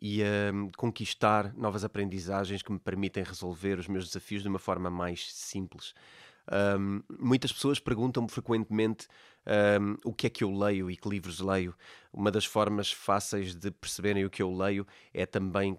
e a hum, conquistar novas aprendizagens que me permitem resolver os meus desafios de uma forma mais simples. Um, muitas pessoas perguntam-me frequentemente um, o que é que eu leio e que livros leio. Uma das formas fáceis de perceberem o que eu leio é também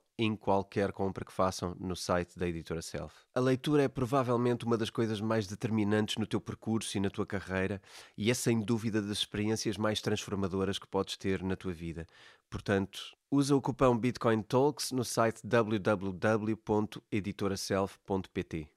em qualquer compra que façam no site da editora Self. A leitura é provavelmente uma das coisas mais determinantes no teu percurso e na tua carreira, e é sem dúvida das experiências mais transformadoras que podes ter na tua vida. Portanto, usa o cupom Bitcoin Talks no site www.editoraself.pt.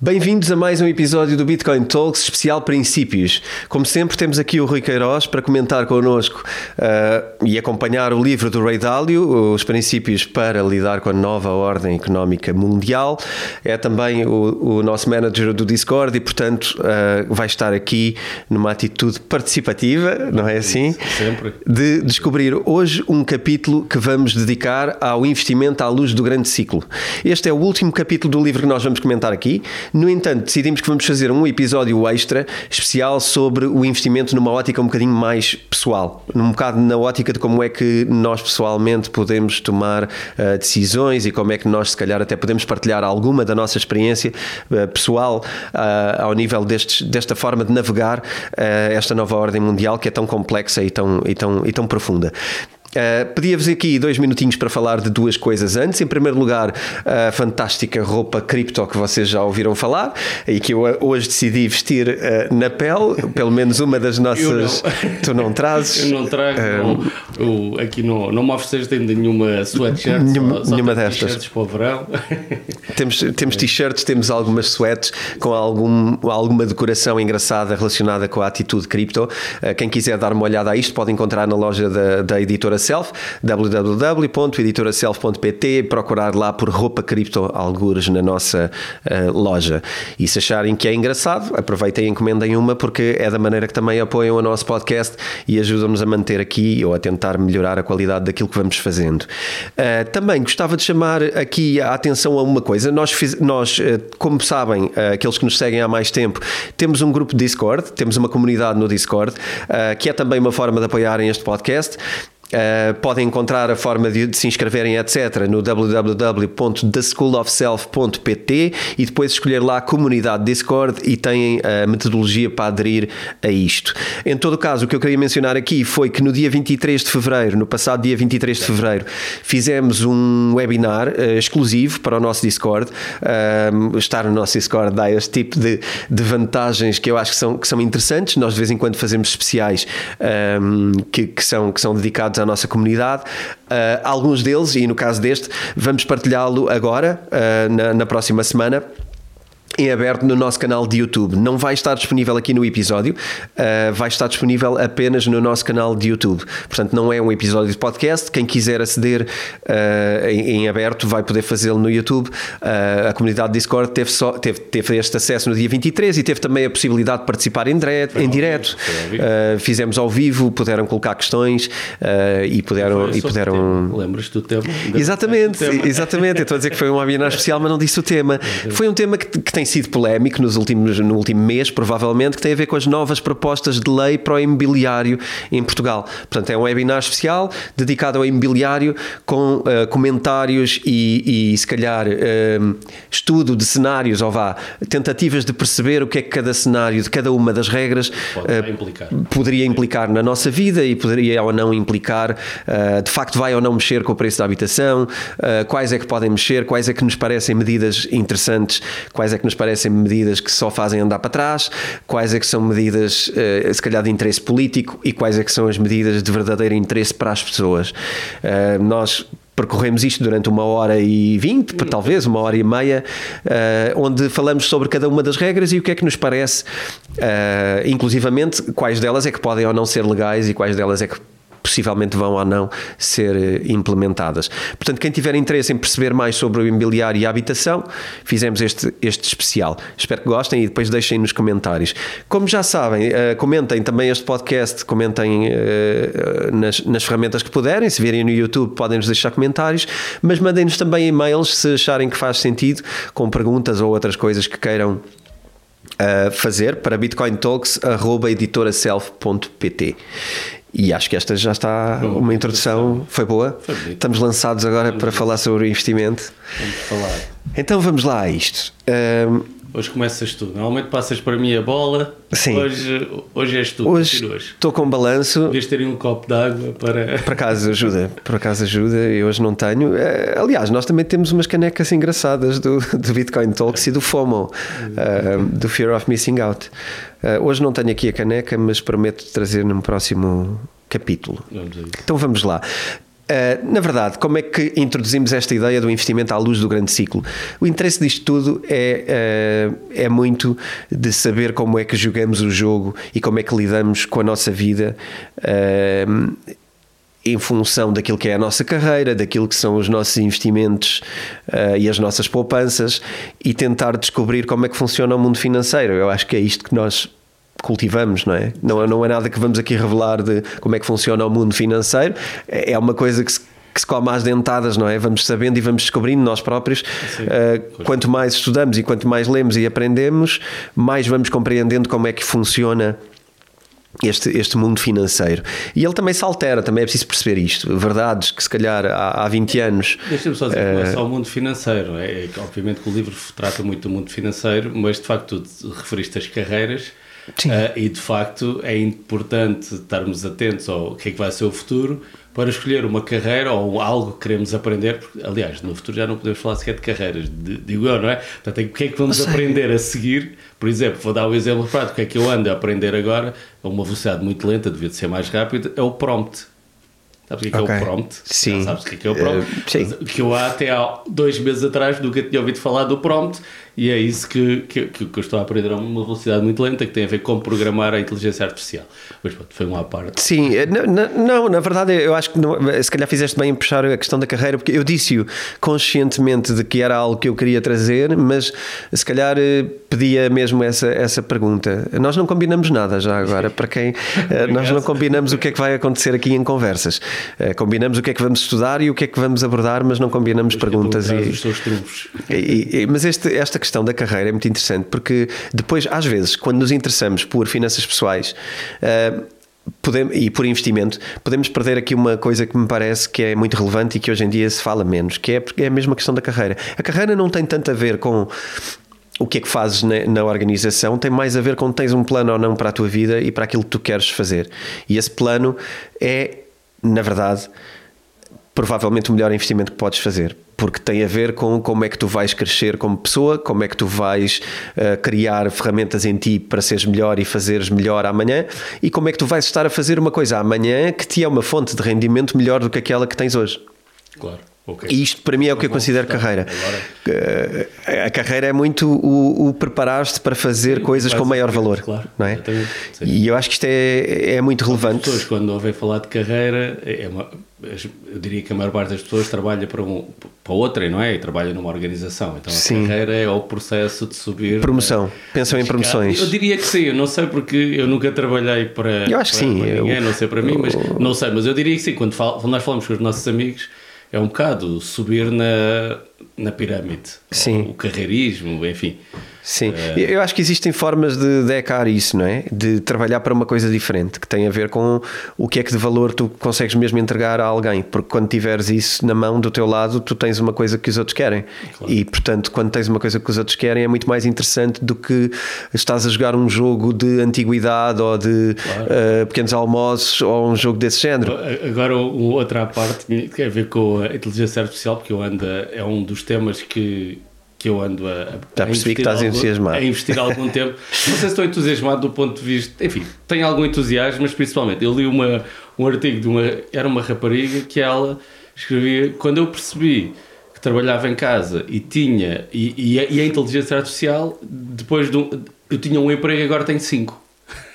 Bem-vindos a mais um episódio do Bitcoin Talks especial Princípios. Como sempre, temos aqui o Rui Queiroz para comentar connosco uh, e acompanhar o livro do Ray Dalio, Os Princípios para Lidar com a Nova Ordem Económica Mundial. É também o, o nosso manager do Discord e, portanto, uh, vai estar aqui numa atitude participativa, não é assim? Sempre. De descobrir hoje um capítulo que vamos dedicar ao investimento à luz do grande ciclo. Este é o último capítulo do livro que nós vamos comentar aqui. No entanto, decidimos que vamos fazer um episódio extra especial sobre o investimento numa ótica um bocadinho mais pessoal, num bocado na ótica de como é que nós pessoalmente podemos tomar uh, decisões e como é que nós, se calhar, até podemos partilhar alguma da nossa experiência uh, pessoal uh, ao nível destes, desta forma de navegar esta nova ordem mundial que é tão complexa e tão, e tão, e tão profunda. Uh, Pedia-vos aqui dois minutinhos para falar de duas coisas antes. Em primeiro lugar, a fantástica roupa cripto que vocês já ouviram falar e que eu hoje decidi vestir uh, na pele, pelo menos uma das nossas. Não. Tu não trazes? Eu não trago. Uh, não, eu, aqui não, não me ofereces ainda nenhuma sweatshirt. Nenhuma, só, nenhuma destas. T-shirts para o verão. Temos, temos t-shirts, temos algumas sweats com algum, alguma decoração engraçada relacionada com a atitude cripto. quem quiser dar uma olhada a isto, pode encontrar na loja da, da editora Self, www.editoraself.pt, procurar lá por roupa cripto algures na nossa uh, loja. E se acharem que é engraçado, aproveitem e encomendem uma porque é da maneira que também apoiam o nosso podcast e ajudam-nos a manter aqui ou a tentar melhorar a qualidade daquilo que vamos fazendo. Uh, também gostava de chamar aqui a atenção a uma coisa. Nós, fiz, nós uh, como sabem, aqueles que nos seguem há mais tempo, temos um grupo Discord, temos uma comunidade no Discord, que é também uma forma de apoiarem este podcast. Uh, podem encontrar a forma de, de, se inscreverem, etc., no www.theschoolofself.pt e depois escolher lá a comunidade Discord e têm a metodologia para aderir a isto. Em todo o caso, o que eu queria mencionar aqui foi que no dia 23 de fevereiro, no passado dia 23 de fevereiro, fizemos um webinar uh, exclusivo para o nosso Discord. Uh, estar no nosso Discord dá este tipo de, de, vantagens que eu acho que são, que são interessantes. Nós, de vez em quando, fazemos especiais um, que, que, são, que são dedicados à nossa comunidade. Uh, alguns deles, e no caso deste, vamos partilhá-lo agora, uh, na, na próxima semana em aberto no nosso canal de YouTube. Não vai estar disponível aqui no episódio, uh, vai estar disponível apenas no nosso canal de YouTube. Portanto, não é um episódio de podcast. Quem quiser aceder uh, em, em, aberto vai poder fazê-lo no YouTube. Uh, a comunidade Discord teve, só, teve, teve este acesso no dia 23 e teve também a possibilidade de participar em direto. Em direto. fizemos ao vivo, puderam colocar questões e puderam. E puderam... Lembras-te do tema? Exatamente, exatamente. Eu estou a dizer que foi um webinar especial, mas não disse o tema. Foi um tema que, que tem sido polémico nos últimos, no último mês, provavelmente, que tem a ver com as novas propostas de lei para o imobiliário em Portugal. Portanto, é um webinar especial dedicado ao imobiliário com uh, comentários e, e, se calhar, uh, estudo de cenários, ou vá, tentativas de perceber o que é que cada cenário de cada uma das regras uh, implicar. poderia implicar na nossa vida e poderia ou não implicar, de facto, vai ou não mexer com o preço da habitação, quais é que podem mexer, quais é que nos parecem medidas interessantes, quais é que nos parecem medidas que só fazem andar para trás, quais é que são medidas, se calhar, de interesse político e quais é que são as medidas de verdadeiro interesse para as pessoas. nós percorremos isto durante uma hora e vinte, talvez uma hora e meia, uh, onde falamos sobre cada uma das regras e o que é que nos parece, uh, inclusivamente quais delas é que podem ou não ser legais e quais delas é que possivelmente vão ou não ser eh, implementadas. Portanto, quem tiver interesse em perceber mais sobre o imobiliário e a habitação, fizemos este, este especial. Espero que gostem e depois deixem nos comentários. Como já sabem, uh, comentem também este podcast, comentem uh, nas, nas ferramentas que puderem. Se virem no YouTube, podem-nos deixar comentários, mas mandem-nos também e-mails se acharem que faz sentido, com perguntas ou outras coisas que queiram fazer para bitcointalks.editoraself.pt e acho que esta já está uma introdução. Foi boa? Foi Estamos lançados agora para falar sobre o investimento. Vamos falar. Então vamos lá a isto. Um, hoje começas tu. Normalmente passas para mim a bola. Sim. Hoje, hoje és tu. Hoje estou com balanço. Devias ter um copo d'água para. Por acaso ajuda. Por acaso ajuda. Eu hoje não tenho. Eh, aliás, nós também temos umas canecas engraçadas do, do Bitcoin Talks e do FOMO, uh, do Fear of Missing Out. Uh, hoje não tenho aqui a caneca, mas prometo trazer num próximo capítulo. Vamos então vamos lá. Uh, na verdade, como é que introduzimos esta ideia do investimento à luz do grande ciclo? O interesse disto tudo é, uh, é muito de saber como é que jogamos o jogo e como é que lidamos com a nossa vida. Uh, em função daquilo que é a nossa carreira, daquilo que são os nossos investimentos uh, e as nossas poupanças e tentar descobrir como é que funciona o mundo financeiro. Eu acho que é isto que nós cultivamos, não é? Não, não é nada que vamos aqui revelar de como é que funciona o mundo financeiro, é, é uma coisa que se que se come às dentadas, não é? Vamos sabendo e vamos descobrindo nós próprios. Uh, quanto mais estudamos e quanto mais lemos e aprendemos, mais vamos compreendendo como é que funciona este, este mundo financeiro. E ele também se altera, também é preciso perceber isto. Verdades que se calhar há, há 20 anos. Deixa-me só dizer, uh... não é só o mundo financeiro. É, é, obviamente que o livro trata muito do mundo financeiro, mas de facto tu referiste as carreiras. Uh, e de facto é importante estarmos atentos ao que é que vai ser o futuro para escolher uma carreira ou algo que queremos aprender. Porque, aliás, no futuro já não podemos falar sequer de carreiras, digo eu, não é? Portanto, o que é que vamos aprender a seguir por exemplo, vou dar o um exemplo prático, o que é que eu ando a aprender agora, a uma velocidade muito lenta, devia de ser mais rápido, é o prompt. Sabes o que é, okay. que é o prompt? Sim. sabes o que é, que é o prompt? Uh, sim. Que eu até há dois meses atrás nunca tinha ouvido falar do prompt e é isso que, que, que eu estou a aprender a uma velocidade muito lenta que tem a ver com programar a inteligência artificial. Mas pronto, foi uma parte. Sim, eh, não, não, na verdade eu acho que não, eh, se calhar fizeste bem em puxar a questão da carreira, porque eu disse-o conscientemente de que era algo que eu queria trazer, mas se calhar eh, pedia mesmo essa, essa pergunta. Nós não combinamos nada já agora, para quem nós não combinamos o que é que vai acontecer aqui em conversas. Combinamos o que é que vamos estudar e o que é que vamos abordar, mas não combinamos perguntas. E, os seus trunfos. E, e, mas este, esta questão questão da carreira é muito interessante porque depois, às vezes, quando nos interessamos por finanças pessoais. Uh, Podemos, e por investimento, podemos perder aqui uma coisa que me parece que é muito relevante e que hoje em dia se fala menos, que é, é a mesma questão da carreira. A carreira não tem tanto a ver com o que é que fazes na, na, organização, tem mais a ver com tens um plano ou não para a tua vida e para aquilo que tu queres fazer. E esse plano é, na verdade, provavelmente o melhor investimento que podes fazer porque tem a ver com como é que tu vais crescer como pessoa, como é que tu vais uh, criar ferramentas em ti para seres melhor e fazeres melhor amanhã, e como é que tu vais estar a fazer uma coisa amanhã que te é uma fonte de rendimento melhor do que aquela que tens hoje. Claro. Okay. E isto para mim é o que eu considero carreira. Agora... Eh, a carreira é muito o, o preparar-te para fazer Sim, coisas com maior valor. Claro, não é? E eu acho que isto é, é muito relevante. As pessoas, quando ouvem falar de carreira, é uma, eu diria que a maior parte das pessoas trabalha para, um, para outra, não é? E trabalha numa organização. Então a sim. carreira é o processo de subir. Promoção. Né? Pensam em promoções. Eu diria que sim, eu não sei porque eu nunca trabalhei para. Eu acho que sim. ninguém, eu, não sei para mim, mas não sei, mas eu diria que sim, quando, fal, quando nós falamos com os nossos amigos é um bocado subir na, na pirâmide. Sim. O carreirismo, enfim. Sim, uh... eu acho que existem formas de decar isso, não é? De trabalhar para uma coisa diferente, que tem a ver com o que é que de valor tu consegues mesmo entregar a alguém, porque quando tiveres isso na mão do teu lado, tu tens uma coisa que os outros querem. Claro. E portanto, quando tens uma coisa que os outros querem, é muito mais interessante do que estás a jogar um jogo de antiguidade ou de claro. uh, pequenos almoços ou um jogo desse género. Agora, outra parte que tem a ver com a inteligência artificial, porque eu ando, é um dos temas que que eu ando a, Já percebi que estás algum, entusiasmado. a investir há algum tempo. Não sei se estou entusiasmado do ponto de vista. Enfim, tenho algum entusiasmo, mas principalmente eu li uma, um artigo de uma. Era uma rapariga que ela escrevia. Quando eu percebi que trabalhava em casa e tinha. E, e, a, e a inteligência artificial, depois de um, Eu tinha um emprego e agora tenho cinco.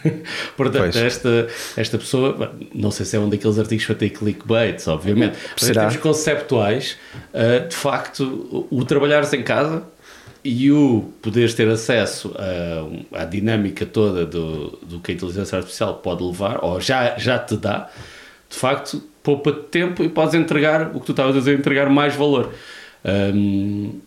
Portanto, esta, esta pessoa, não sei se é um daqueles artigos para ter clickbaits, obviamente, mas em termos conceptuais, uh, de facto, o, o trabalhares em casa e o poderes ter acesso à dinâmica toda do, do que a inteligência artificial pode levar, ou já, já te dá, de facto, poupa-te tempo e podes entregar o que tu estavas a dizer, entregar mais valor. Um,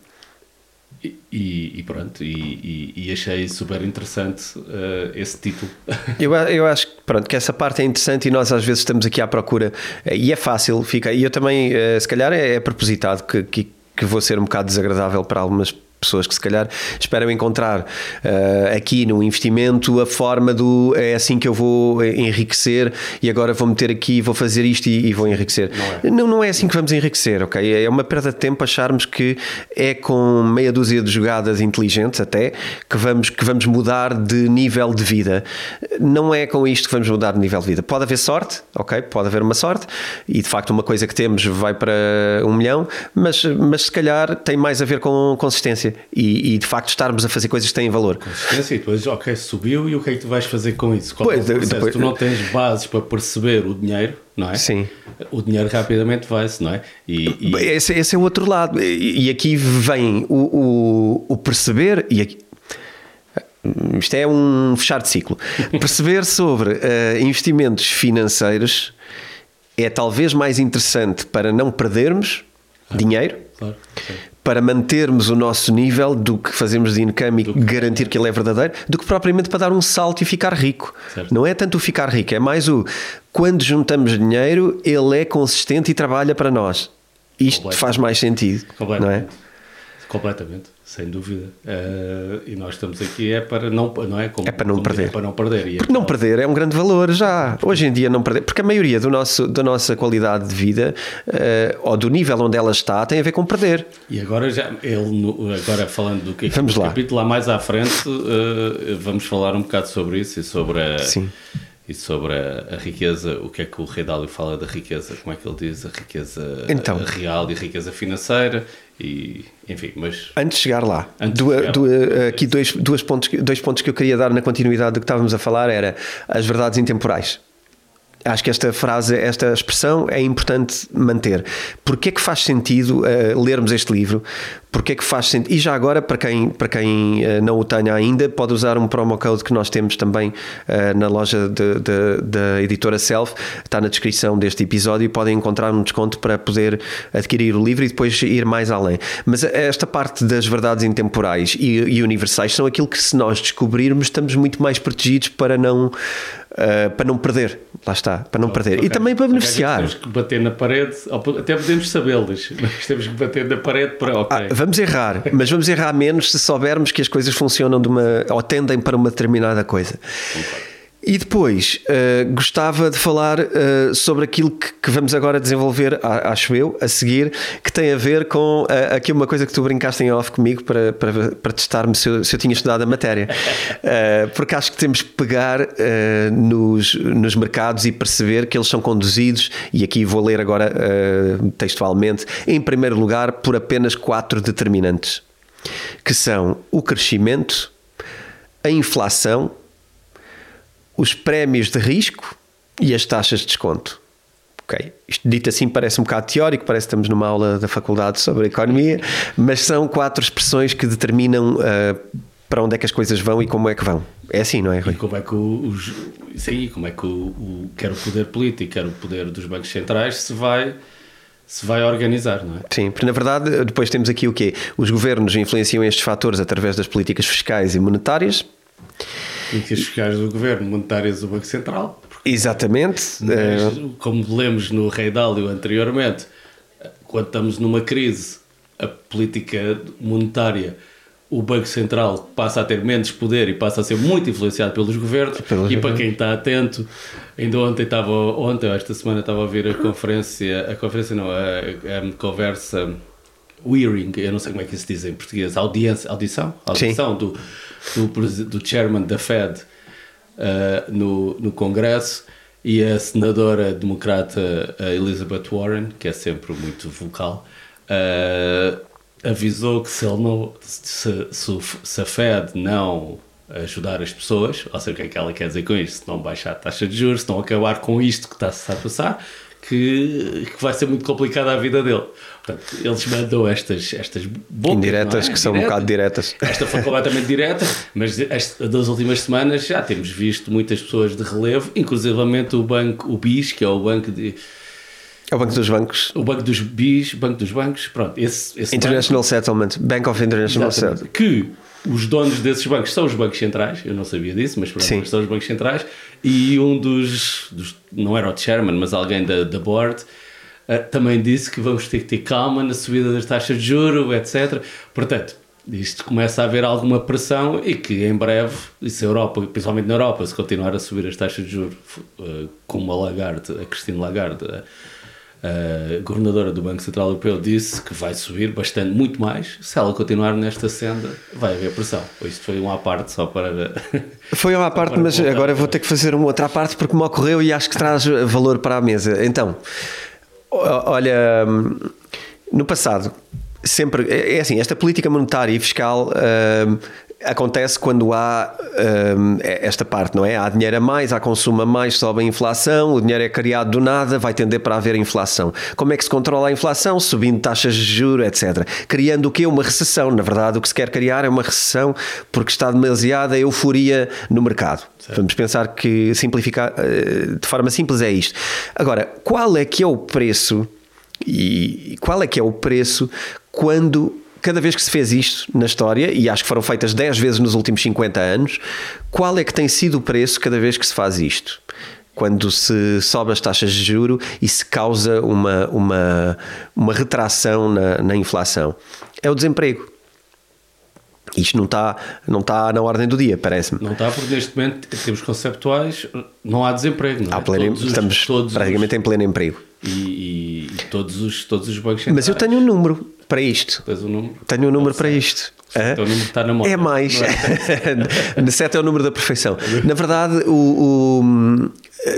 e, e, pronto, e, e, achei super interessante uh, esse título. Eu, eu acho pronto, que essa parte é interessante e nós às vezes estamos aqui à procura e é fácil, fica. E eu também, uh, se calhar, é, é propositado que, que, que vou ser um bocado desagradável para algumas pessoas que se calhar esperam encontrar uh, aqui no investimento a forma do é assim que eu vou enriquecer e agora vou meter aqui, vou fazer isto e, e vou enriquecer. Não é. não, não, é assim que vamos enriquecer, ok? É uma perda de tempo acharmos que é com meia dúzia de jogadas inteligentes até que vamos, que vamos mudar de nível de vida. Não é com isto que vamos mudar de nível de vida. Pode haver sorte, ok? Pode haver uma sorte e de facto uma coisa que temos vai para um milhão, mas, mas se calhar tem mais a ver com consistência consistência e, e, de facto estarmos a fazer coisas que têm valor. Consistência e depois, ok, subiu e o que é que tu vais fazer com isso? Qual pois, é depois, tu não tens bases para perceber o dinheiro, não é? Sim. O dinheiro rapidamente vai-se, não é? E, e... Esse, esse, é o outro lado. E, aqui vem o, o, o perceber e aqui, isto é um fechar de ciclo. Perceber sobre uh, investimentos financeiros é talvez mais interessante para não perdermos claro. dinheiro, claro para mantermos o nosso nível do que fazemos de income e garantir que ele é verdadeiro, do que propriamente para dar um salto e ficar rico. Certo. Não é tanto o ficar rico, é mais o quando juntamos dinheiro, ele é consistente e trabalha para nós. Isto faz mais sentido, não é? Completamente, sem dúvida. Uh, e nós estamos aqui é para não, não é? Como, é para não perder. É para não perder. É porque não perder é um grande valor já. Hoje em dia não perder, porque a maioria do nosso, da nossa qualidade de vida uh, ou do nível onde ela está tem a ver com perder. E agora já ele agora falando do que vamos lá. capítulo lá mais à frente uh, vamos falar um bocado sobre isso e sobre a Sim e sobre a, a, riqueza, o que é que o Rei Dálio fala da riqueza, como é que ele diz a riqueza então, real e a riqueza financeira e enfim, mas antes de chegar lá, do, chegar do, lá. aqui dois, dois, pontos, dois pontos que eu queria dar na continuidade do que estávamos a falar era as verdades intemporais acho que esta frase, esta expressão é importante manter. Porquê é que faz sentido uh, lermos este livro? Porquê é que faz sentido? E já agora, para quem, para quem uh, não o tenha ainda, pode usar um promo code que nós temos também uh, na loja da editora Self, está na descrição deste episódio podem encontrar um desconto para poder adquirir o livro e depois ir mais além. Mas esta parte das verdades intemporais e, e universais são aquilo que, se nós descobrirmos, estamos muito mais protegidos para não uh, para não perder. Lá está, para não perder. Okay. E também para beneficiar. Temos que bater na parede, até podemos sabê-los, mas temos que bater na parede para. Okay. Ah, vamos errar, mas vamos errar menos se soubermos que as coisas funcionam de uma. ou tendem para uma determinada coisa. E depois uh, gostava de falar uh, sobre aquilo que, que, vamos agora desenvolver, acho eu, a seguir, que tem a ver com uh, aqui uma coisa que tu brincaste em off comigo para, para, para testar-me se, eu, se eu tinha estudado a matéria. porque acho que temos que pegar nos, nos mercados e perceber que eles são conduzidos, e aqui vou ler agora textualmente, em primeiro lugar, por apenas quatro determinantes, que são o crescimento, a inflação os prémios de risco e as taxas de desconto. Ok, isto dito assim parece um bocado teórico, parece que estamos numa aula da faculdade sobre economia, mas são quatro expressões que determinam uh, para onde é que as coisas vão e como é que vão. É assim, não é, Rui? E como é que os, sim, como é que o, o, quer o poder político, quer o poder dos bancos centrais se vai se vai organizar, não é? Sim, porque na verdade depois temos aqui o quê? Os governos influenciam estes fatores através das políticas fiscais e monetárias. Políticas fiscais do governo, monetárias do Banco Central. Exatamente. Mas, eh, como lemos no Rei Dálio anteriormente, quando estamos numa crise, a política monetária o Banco Central passa a ter menos poder e passa a ser muito influenciado pelos governos. E para quem está atento, ainda ontem estava, ontem ou esta semana estava a ouvir a conferência, a conferência não, a, a conversa hearing, eu não sei como é que se diz em português, audiência, audição, audição do, do, do chairman da Fed uh, no, no Congresso e a senadora democrata Elizabeth Warren, que é sempre muito vocal, uh, avisou que se não se, se, se, a Fed não ajudar as pessoas, ou seja, o que é que ela quer dizer com isto? Se não baixar a taxa de juros, se não acabar com isto que está-se a passar, que, que vai ser muito complicada a vida dele. Portanto, eles mandam estas, estas bocas, Indiretas, é? que são um bocado diretas. Esta foi completamente direta, mas esta, das últimas semanas já temos visto muitas pessoas de relevo, inclusivamente o banco, o BIS, que é o banco de é o Banco dos Bancos. O Banco dos BIS, Banco dos Bancos, pronto. Esse, esse International banco, Settlement, Bank of International Settlement. Que os donos desses bancos são os bancos centrais, eu não sabia disso, mas pronto, são os bancos centrais, e um dos, dos não era o chairman, mas alguém da, da board, uh, também disse que vamos ter que ter calma na subida das taxas de juro, etc. Portanto, isto começa a haver alguma pressão e que em breve, e se a Europa, principalmente na Europa, se continuar a subir as taxas de juros, uh, como a Lagarde, a Cristina Lagarde, uh, a governadora do Banco Central Europeu disse que vai subir bastante, muito mais. Se ela continuar nesta senda, vai haver pressão. Isto foi uma à parte só para. Foi uma à parte, mas agora vou ter que fazer uma outra parte porque me ocorreu e acho que traz valor para a mesa. Então, olha, no passado, sempre. É, é assim, esta política monetária e fiscal. Uh, acontece quando há um, é esta parte, não é? Há dinheiro a mais, há consumo a mais, sobe a inflação, o dinheiro é criado do nada, vai tender para haver inflação. Como é que se controla a inflação? Subindo taxas de juros, etc. Criando o quê? Uma recessão. Na verdade, o que se quer criar é uma recessão porque está demasiada euforia no mercado. Certo. Vamos pensar que simplificar eh, de forma simples é isto. Agora, qual é que é o preço e qual é que é o preço quando cada vez que se fez isto na história, e acho que foram feitas 10 vezes nos últimos 50 anos, qual é que tem sido o preço cada vez que se faz isto? Quando se sobe as taxas de juro e se causa uma, uma, uma retração na, na inflação? É o desemprego. Isto não está, não está na ordem do dia, parece-me. Não está, porque neste momento, em termos conceptuais, não há desemprego. Não é? há pleno, todos estamos todos praticamente os, em pleno emprego. E, e, e, todos, os, todos os bancos Mas eu tenho um número para isto. Tens um número? Tenho um número para isto. Então o número está na moda. É mais. É? 7 é o número da perfeição. Na verdade, o, o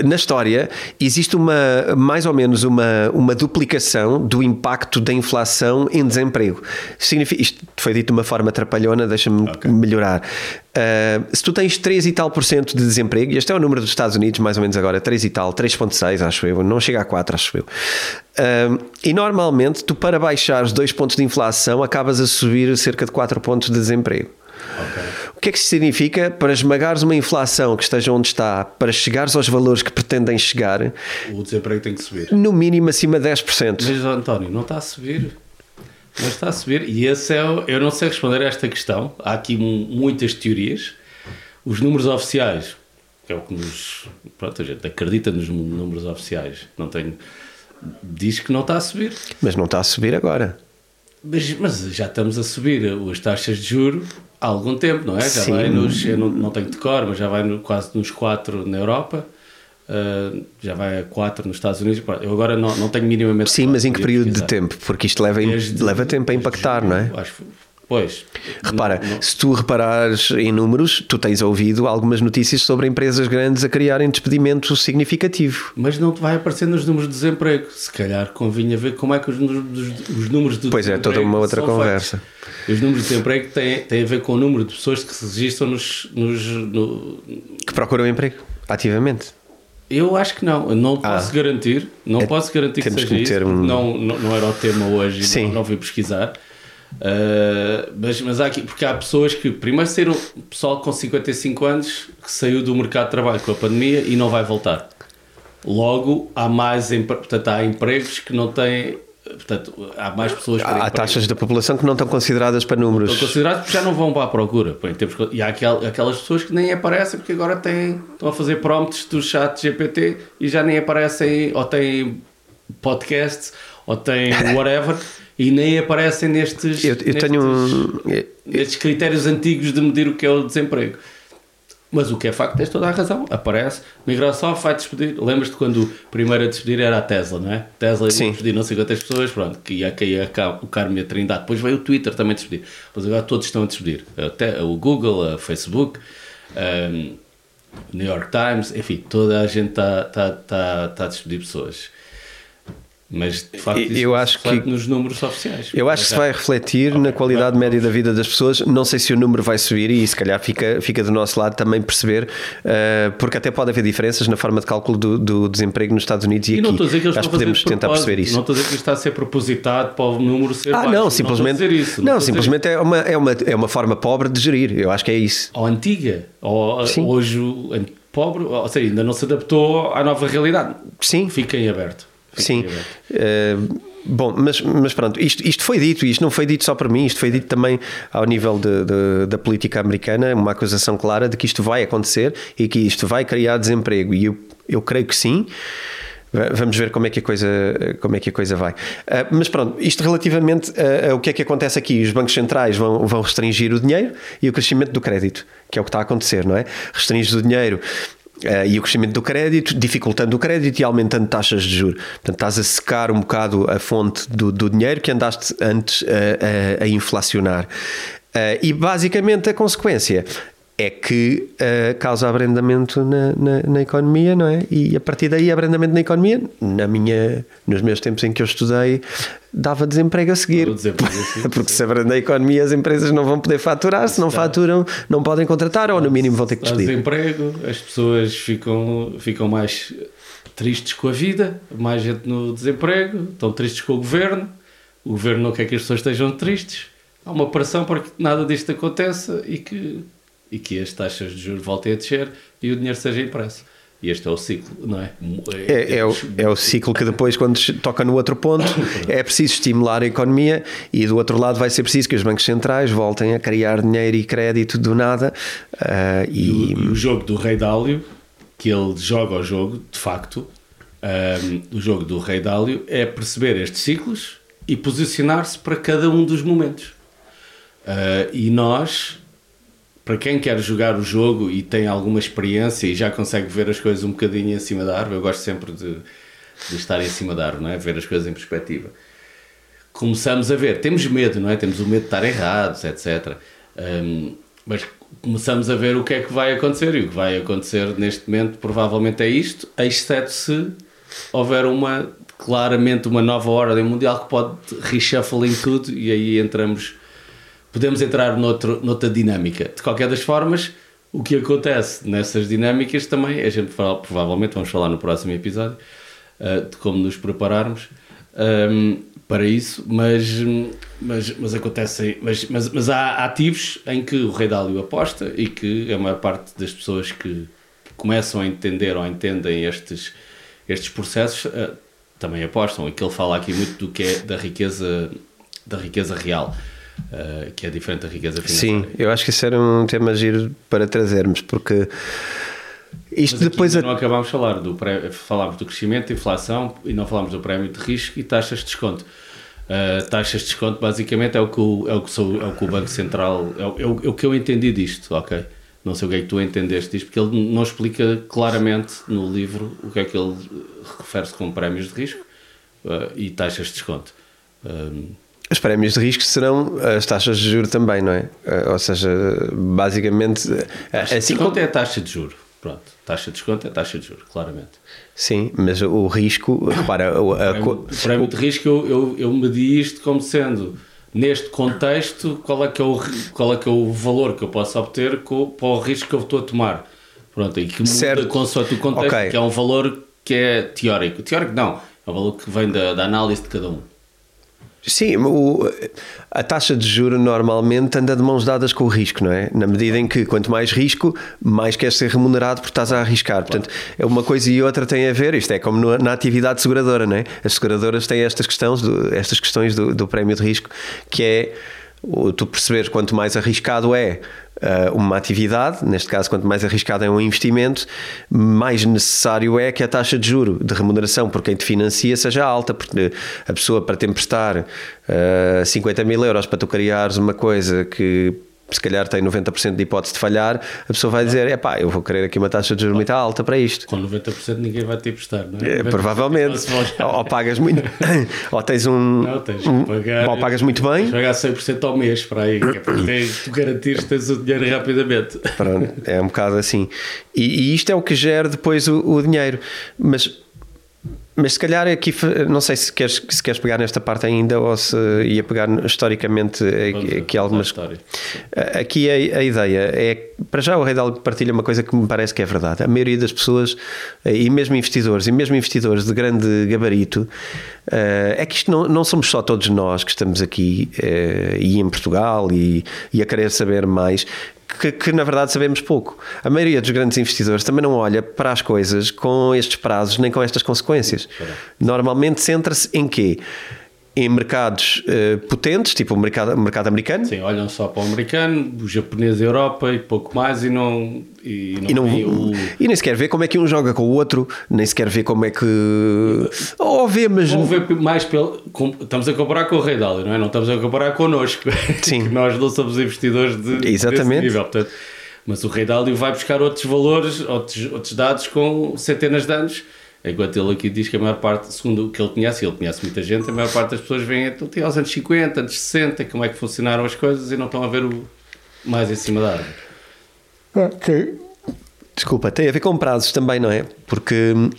na história existe uma mais ou menos uma, uma duplicação do impacto da inflação em desemprego. Significa, isto foi dito de uma forma trapalhona, deixa-me okay. melhorar. Uh, se tu tens 3 e tal por cento de desemprego, e este é o número dos Estados Unidos, mais ou menos agora, 3 e tal, 3,6 acho eu, não chega a 4, acho eu. Uh, e normalmente tu, para baixar os 2 pontos de inflação, acabas a subir cerca de 4 pontos de desemprego. Okay. O que é que isso significa? Para esmagares uma inflação que esteja onde está, para chegares aos valores que pretendem chegar, o desemprego tem que subir. No mínimo acima de 10%. Mas, António, não está a subir. Mas está a subir. E esse é. O, eu não sei responder a esta questão. Há aqui muitas teorias. Os números oficiais, que é o que nos. Pronto, a gente acredita nos números oficiais. Não tenho. Diz que não está a subir. Mas não está a subir agora. Mas, mas já estamos a subir as taxas de juro há algum tempo, não é? Já Sim. vai nos, eu não, não tenho de cor, mas já vai no, quase nos 4 na Europa. Uh, já vai a 4 nos Estados Unidos. Eu agora não, não tenho minimamente. Sim, mas em que período de tempo? Porque isto leva, Desde, leva tempo a impactar, não é? Acho, Pois. Repara, não, não... se tu reparares em números, tu tens ouvido algumas notícias sobre empresas grandes a criarem despedimento significativo. Mas não te vai aparecer nos números de desemprego. Se calhar convinha ver como é que os, os números de Pois é, toda uma outra conversa. Feitos. Os números de desemprego têm, têm a ver com o número de pessoas que se registram nos. nos no... Que procuram emprego, ativamente. Eu acho que não, não ah, posso garantir, não é, posso garantir que seja isso, um... não, não, não era o tema hoje, Sim. não, não fui pesquisar, Uh, mas, mas há aqui, porque há pessoas que primeiro saíram, pessoal com 55 anos que saiu do mercado de trabalho com a pandemia e não vai voltar. Logo, há mais portanto, há empregos que não têm portanto, há mais pessoas Há, há taxas da população que não estão consideradas para números. Estão consideradas porque já não vão para a procura. E há aquel, aquelas pessoas que nem aparecem porque agora têm, estão a fazer prompts do chat GPT e já nem aparecem, ou têm podcasts, ou têm whatever, e nem aparecem nestes, Eu, eu nestes, tenho um. nestes critérios antigos de medir o que é o desemprego. Mas o que é facto, tens toda a razão. Aparece, Microsoft vai despedir. Lembras-te quando o primeiro a despedir era a Tesla, não é? Tesla ia despedir não sei quantas pessoas, pronto, que ia cair o Carmo e a Trindade. Depois veio o Twitter também despedir. Mas agora todos estão a despedir. Até o Google, a Facebook, um, o New York Times, enfim, toda a gente está tá, tá, tá a despedir pessoas. Mas de facto, Eu isso não se acho que- nos números oficiais. Eu acho que se vai refletir na qualidade média da vida das pessoas. Não sei se o número vai subir e se calhar fica, fica do nosso lado também perceber, eh, porque até pode haver diferenças na forma de cálculo do, do desemprego nos Estados Unidos e, E aqui. não estou a dizer que eles Acho que podemos de tentar perceber isso. Não estou a dizer que isto está a ser propositado para o número ser Ah, baixo. não, simplesmente. dizer isso. Não, dizer simplesmente é uma, é, uma, é uma forma pobre de gerir. Eu acho que é isso. ou antiga, ou Sim. hoje pobre, ou seja, ainda não se adaptou à nova realidade. Sim. Fiquem aberto. Sim. Eh, bom, mas, mas pronto, isto, isto foi dito, isto não foi dito só para mim, isto foi dito também ao nível de- de- da política americana, uma acusação clara de que isto vai acontecer e que isto vai criar desemprego. E eu, eu creio que sim. Va- Vamos ver como é que a coisa, como é que a coisa vai. Ah, mas pronto, isto relativamente a, a o que é que acontece aqui, os bancos centrais vão, vão restringir o dinheiro e o crescimento do crédito, que é o que está a acontecer, não é? Restringes o dinheiro eh, e o crescimento do crédito, dificultando o crédito e aumentando taxas de juros. Portanto, estás a secar um bocado a fonte do, do dinheiro que andaste antes a, a- a inflacionar. Eh, e basicamente a consequência é que eh, causa abrandamento na, na, na economia, não é? E a partir daí, abrandamento na economia, na minha, nos meus tempos em que eu estudei, dava desemprego a seguir. Desemprego Porque se abranda a economia, as empresas não vão poder faturar, se não faturam, não podem contratar ou no mínimo vão ter que despedir. desemprego, as pessoas ficam, ficam mais tristes com a vida, mais gente no desemprego, estão tristes com o governo, o governo não quer que as pessoas estejam tristes, há uma pressão para que nada disto aconteça e que, e que as taxas de juros voltem a descer e o dinheiro seja impresso. E este é o ciclo, não é? É, é, o, é o ciclo que depois, quando toca no outro ponto, é preciso estimular a economia e do outro lado vai ser preciso que os bancos centrais voltem a criar dinheiro e crédito do nada. ah, E o, e e o jogo do Rei Dálio, que ele joga o jogo, de facto, ahm, o jogo do Rei Dálio é perceber estes ciclos e posicionar-se para cada um dos momentos. Ah, e nós, para quem quer jogar o jogo e tem alguma experiência e já consegue ver as coisas um bocadinho em cima da árvore, eu gosto sempre de, de estar em cima da árvore, não é? ver as coisas em perspectiva. Começamos a ver, temos medo, não é? Temos o medo de estar errados, etc. Hum, mas começamos a ver o que é que vai acontecer e o que vai acontecer neste momento provavelmente é isto, exceto se houver uma claramente uma nova ordem mundial que pode reshuffling tudo e aí entramos podemos entrar noutro, noutra dinâmica. De qualquer das formas, o que acontece nessas dinâmicas também, a gente fala- provavelmente vamos falar no próximo episódio, uh, de como nos prepararmos um, para isso, mas, mas, mas acontecem, mas, mas, mas há ativos em que o Rei Dálio aposta e que a maior parte das pessoas que começam a entender ou entendem estes, estes processos uh, também apostam. E que ele fala aqui muito do que é da riqueza, da riqueza real. Uh, que é diferente da riqueza financeira. sim, eu acho que isso era um tema giro para trazermos, porque isto Mas depois. a- não acabámos de falar do pré- falámos do crescimento, inflação e não falámos do prémio de risco e taxas de desconto. Uh, taxas de desconto basicamente é o que o, é o, que sou, é o, que o Banco Central é o, é o- é o que eu entendi disto, ok? Não sei o que é que tu entendeste disto, porque ele não explica claramente no livro o que é que ele refere-se com prémios de risco uh, e taxas de desconto. Um, Os prémios de risco serão as taxas de juros também, não é? Ah, Ou seja, basicamente. taxa de Assim desconto como, é a taxa de juro. Pronto, taxa de desconto é a taxa de juro, claramente. sim, mas o risco, repara, o- a O prémio- o prémio de risco eu, eu, eu medi isto como sendo neste contexto qual é que é o, qual é que é o valor que eu posso obter co- para o risco que eu estou a tomar pronto, e que muda Certo. consoante o contexto Ok. que é um valor que é teórico teórico não, é um valor que vem da, da análise de cada um Sim, o, a taxa de juro normalmente anda de mãos dadas com o risco, não é? Na medida em que quanto mais risco, mais queres ser remunerado porque estás a arriscar. Portanto, é uma coisa e outra tem a ver. Isto é como na atividade seguradora, não é? As seguradoras têm estas questões, do, estas questões do, do prémio de risco, que é tu perceberes quanto mais arriscado é uh, uma atividade, neste caso, quanto mais arriscado é um investimento, mais necessário é que a taxa de juro de remuneração por quem te financia seja alta, porque a pessoa para te emprestar uh, ah, 50 mil euros para tu criares uma coisa que se calhar tem 90% de hipótese de falhar, a pessoa vai dizer: é pá, eu vou querer aqui uma taxa de juros muito alta para isto. Com 90% ninguém vai te emprestar, não é? é provavelmente. Ou, ou, pagas muito, ou tens um. Não, tens um, pagar, ou pagas muito bem. Tens pagar 100% ao mês para aí, que é para tu garantires que tens o dinheiro rapidamente. Pronto, é um bocado assim. E, e isto é o que gera depois o, o dinheiro. Mas mas se calhar aqui, não sei se queres, se queres pegar nesta parte ainda ou se ia pegar historicamente aqui algumas. Aqui a, a, ideia é, para já o Reidal partilha uma coisa que me parece que é verdade. A maioria das pessoas, e mesmo investidores, e mesmo investidores de grande gabarito, eh, é que isto não, não somos só todos nós que estamos aqui eh, e em Portugal e, e a querer saber mais que, que, na verdade sabemos pouco. A maioria dos grandes investidores também não olha para as coisas com estes prazos nem com estas consequências. Normalmente centra-se em quê? Em mercados uh, potentes, tipo o mercado, mercado americano. Sim, olham só para o americano, o japonês, a Europa e pouco mais e não. E, não, e, não, o... e nem sequer vê como é que um joga com o outro, nem sequer vê como é que. Ou vê, mas. Ou vê mais pelo. Estamos a comparar com o Rei Dálio, não é? Não estamos a comparar connosco. Sim. nós não somos investidores de, Exatamente. nível. Portanto, mas o Rei Dálio vai buscar outros valores, outros, outros dados com centenas de anos Enquanto ele aqui diz que a maior parte, segundo o que ele conhece, ele conhece muita gente, a maior parte das pessoas vem então, aos anos 50, anos 60, como é que funcionaram as coisas e não estão a ver o mais em cima da árvore. Ok. Desculpa, tem a ver com prazos também, não é? Porque hum,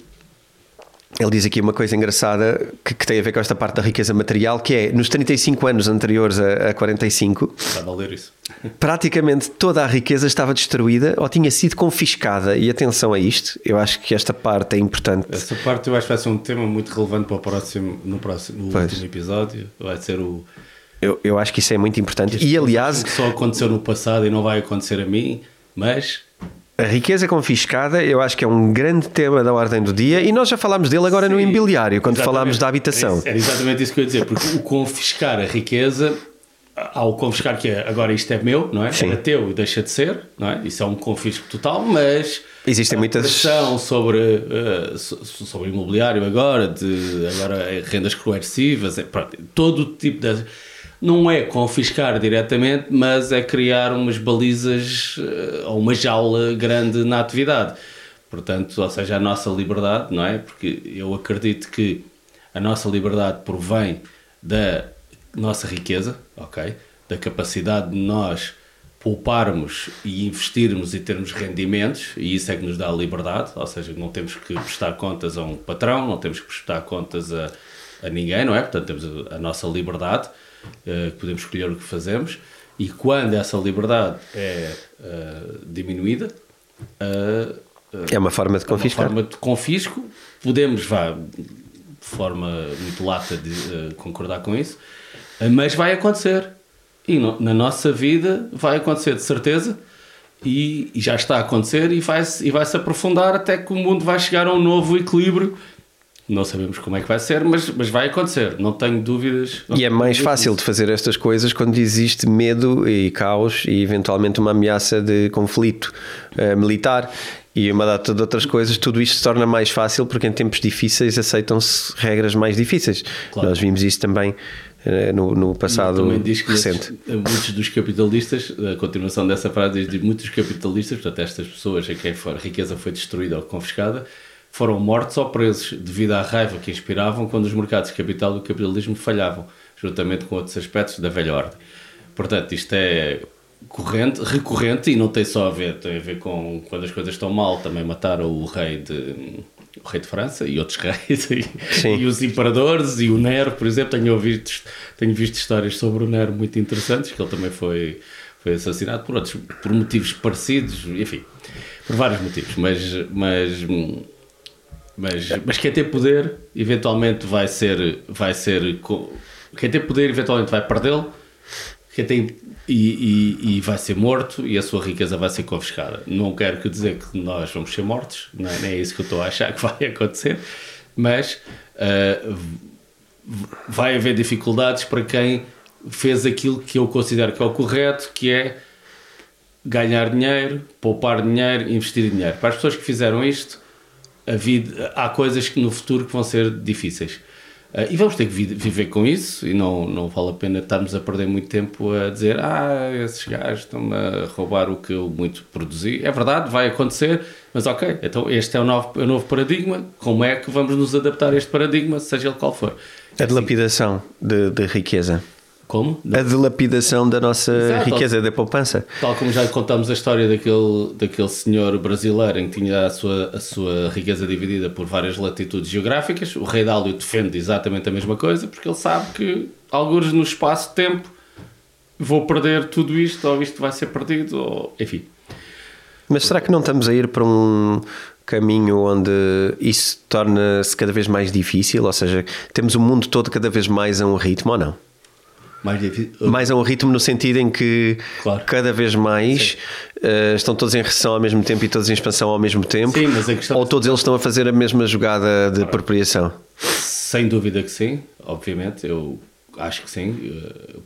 ele diz aqui uma coisa engraçada que, que, tem a ver com esta parte da riqueza material, que é nos 35 anos anteriores a, a 45, ler isso. praticamente toda a riqueza estava destruída ou tinha sido confiscada. E atenção a isto, eu acho que esta parte é importante. Essa parte eu acho que vai ser um tema muito relevante para o próximo, no próximo no último episódio. Vai ser o. Eu, eu acho que isso é muito importante. e aliás. Só aconteceu no passado e não vai acontecer a mim, mas a riqueza confiscada, eu acho que é um grande tema da ordem do dia e nós já falámos dele agora Sim, no imobiliário, quando falámos da habitação. É, exatamente isso que eu ia dizer, porque o confiscar a riqueza, ao confiscar que é, agora isto é meu, não é? Sim. Era teu e deixa de ser, não é? Isso é um confisco total, mas existem muitas pressão sobre uh, sobre imobiliário agora, de agora é rendas coercivas, é, pronto, todo tipo de não é confiscar diretamente, mas é criar umas balizas eh, ou uma jaula grande na atividade. Portanto, ou seja, a nossa liberdade, não é? Porque eu acredito que a nossa liberdade provém da nossa riqueza, ok? Da capacidade de nós pouparmos e investirmos e termos rendimentos, e isso é que nos dá a liberdade, ou seja, não temos que prestar contas a um patrão, não temos que prestar contas a, a ninguém, não é? Portanto, temos a, a nossa liberdade uh, podemos escolher o que fazemos, e quando essa liberdade é uh, diminuída, uh, é uma forma de confiscar. É uma forma de confisco, podemos, vá, de forma muito lata de concordar com isso, mas vai acontecer. E no, na nossa vida vai acontecer de certeza. E, e, já está a acontecer e vai-se e vai -se aprofundar até que o mundo vai chegar a um novo equilíbrio não sabemos como é que vai ser, mas, mas vai acontecer, não tenho dúvidas. Não e é mais fácil de fazer estas coisas quando existe medo e caos e eventualmente uma ameaça de conflito uh, militar e uma data de outras coisas, tudo isto se torna mais fácil porque em tempos difíceis aceitam-se regras mais difíceis. Claro. Nós vimos isso também uh, no, no passado recente. muitos dos capitalistas, a continuação dessa frase diz muitos capitalistas, portanto estas pessoas a quem a riqueza foi destruída ou confiscada, foram mortos ou presos devido à raiva que inspiravam quando os mercados de capital do capitalismo falhavam, juntamente com outros aspectos da velha ordem. Portanto, isto é corrente, recorrente e não tem só a ver, tem a ver com quando as coisas estão mal, também mataram o rei de o rei de França e outros reis e, e, os imperadores e o Nero, por exemplo, tenho ouvido, tenho visto histórias sobre o Nero muito interessantes, que ele também foi foi assassinado por outros por motivos parecidos, enfim, por vários motivos, mas mas mas, mas quem tem poder eventualmente vai ser, vai ser Quem tem poder eventualmente vai perdê-lo, quem tem e, e, e, vai ser morto e a sua riqueza vai ser confiscada. Não quero que dizer que nós vamos ser mortos, não é, nem é isso que eu estou a achar que vai acontecer, mas uh, vai haver dificuldades para quem fez aquilo que eu considero que é o correto, que é ganhar dinheiro, poupar dinheiro, investir dinheiro. Para as pessoas que fizeram isto, vida, há coisas que no futuro que vão ser difíceis. Uh, e vamos ter que vi viver com isso e não, não vale a pena estarmos a perder muito tempo a dizer ah, esses gajos estão a roubar o que eu muito produzi. É verdade, vai acontecer, mas ok, então este é o novo, o novo paradigma. Como é que vamos nos adaptar a este paradigma, seja ele qual for? A dilapidação de, de riqueza. Como? A dilapidação da nossa Exato. riqueza, da poupança. Tal como já contamos a história daquele, daquele senhor brasileiro em que tinha a sua, a sua riqueza dividida por várias latitudes geográficas, o rei Dálio defende exatamente a mesma coisa, porque ele sabe que, alguns no espaço-tempo, vou perder tudo isto, ou isto vai ser perdido, ou enfim. Mas será que não estamos a ir para um caminho onde isso torna-se cada vez mais difícil? Ou seja, temos o mundo todo cada vez mais a um ritmo ou não? Mais, mais a um ritmo no sentido em que claro. cada vez mais uh, estão todos em recessão ao mesmo tempo e todos em expansão ao mesmo tempo sim, mas a questão ou todos eles estão a fazer a mesma jogada de claro. apropriação sem dúvida que sim obviamente eu acho que sim eh,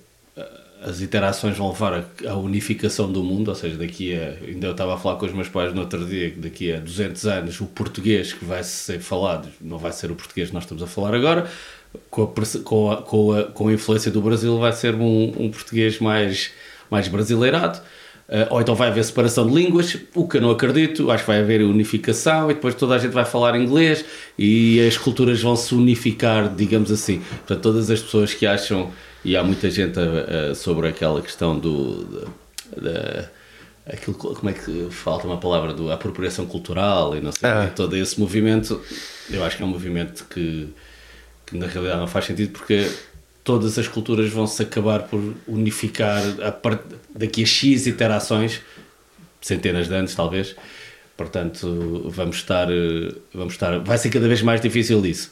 as interações vão levar à unificação do mundo, ou seja, daqui a. Ainda eu estava a falar com os meus pais no outro dia que daqui a 200 anos o português que vai ser falado não vai ser o português que nós estamos a falar agora, com a, com a, com a, com a influência do Brasil, vai ser um, um português mais, mais brasileirado. Uh, ou então vai haver separação de línguas, o que eu não acredito. Acho que vai haver unificação e depois toda a gente vai falar inglês e as culturas vão se unificar, digamos assim. Portanto, todas as pessoas que acham, e há muita gente uh, sobre aquela questão do. Da, aquilo, como é que falta uma palavra do apropriação cultural e não sei, ah. todo esse movimento, eu acho que é um movimento que que na realidade não faz sentido porque todas as culturas vão se acabar por unificar a part... daqui a X interações, centenas de anos talvez. Portanto, vamos estar, vamos estar. Vai ser cada vez mais difícil isso.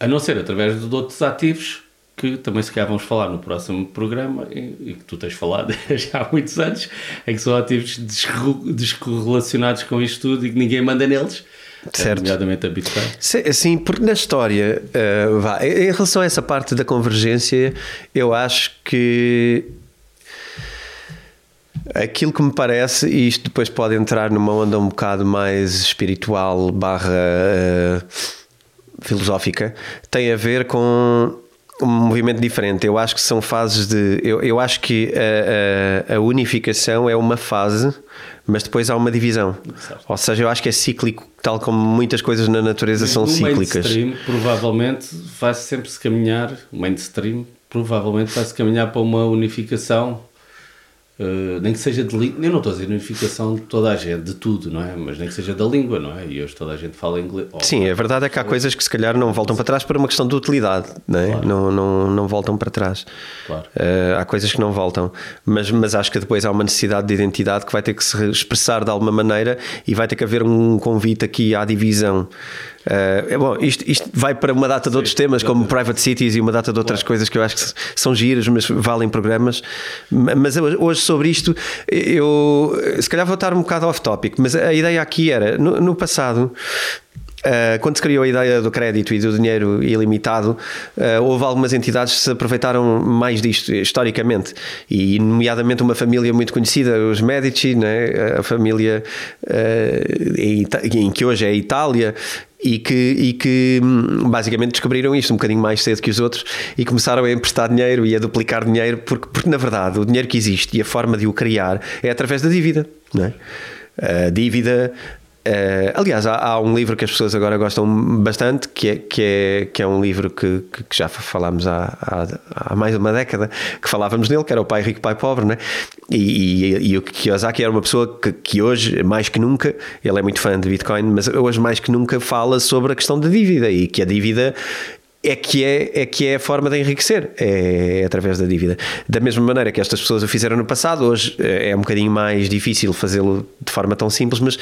A não ser através de outros ativos que também se calhar vamos falar no próximo programa e, e que tu tens falado já há muitos anos, é que são ativos descorrelacionados com isto tudo e que ninguém manda neles certo. nomeadamente a Bitcoin. Sim, porque na história, uh, vá, em relação a essa parte da convergência, eu acho que aquilo que me parece, e isto depois pode entrar numa onda um bocado mais espiritual barra uh, filosófica, tem a ver com um movimento diferente. Eu acho que são fases de. Eu, eu acho que a, a, a unificação é uma fase mas depois há uma divisão. Certo. Ou seja, eu acho que é cíclico, tal como muitas coisas na natureza são cíclicas. O mainstream provavelmente vai sempre se caminhar, o mainstream provavelmente vai se caminhar para uma unificação Uh, nem que seja de língua, eu não estou a dizer unificação de toda a gente, de tudo, não é? Mas nem que seja da língua, não é? E hoje toda a gente fala inglês. Oh, Sim, a verdade é que há coisas que se calhar não voltam para trás por uma questão de utilidade, não é? Claro. Não, não, não voltam para trás. Claro. Uh, há coisas que não voltam, mas, mas acho que depois há uma necessidade de identidade que vai ter que se expressar de alguma maneira e vai ter que haver um convite aqui à divisão. Uh, bom, isto, isto, vai para uma data de outros Sim, temas, como Private Cities e uma data de outras claro. coisas que eu acho que são giras, mas valem programas. Mas hoje sobre isto, eu se calhar vou estar um bocado off-topic, mas a ideia aqui era, no, no passado, Uh, quando se criou a ideia do crédito e do dinheiro ilimitado, uh, houve algumas entidades que se aproveitaram mais disto, historicamente, e nomeadamente uma família muito conhecida, os Medici, né? a família uh, em que hoje é a Itália, e que, e que hum, basicamente descobriram isto um bocadinho mais cedo que os outros e começaram a emprestar dinheiro e a duplicar dinheiro, porque, porque na verdade o dinheiro que existe e a forma de o criar é através da dívida. Não é? A dívida Uh, aliás, há, há, um livro que as pessoas agora gostam bastante, que é, que é, que é um livro que, que já falámos há, há, há, mais de uma década, que falávamos nele, que era o Pai Rico, Pai Pobre, né? e, e, e o Kiyosaki era uma pessoa que, que, hoje, mais que nunca, ele é muito fã de Bitcoin, mas hoje mais que nunca fala sobre a questão da dívida e que a dívida é que é, é que é a forma de enriquecer, é, é, através da dívida. Da mesma maneira que estas pessoas o fizeram no passado, hoje é um bocadinho mais difícil fazê-lo de forma tão simples, mas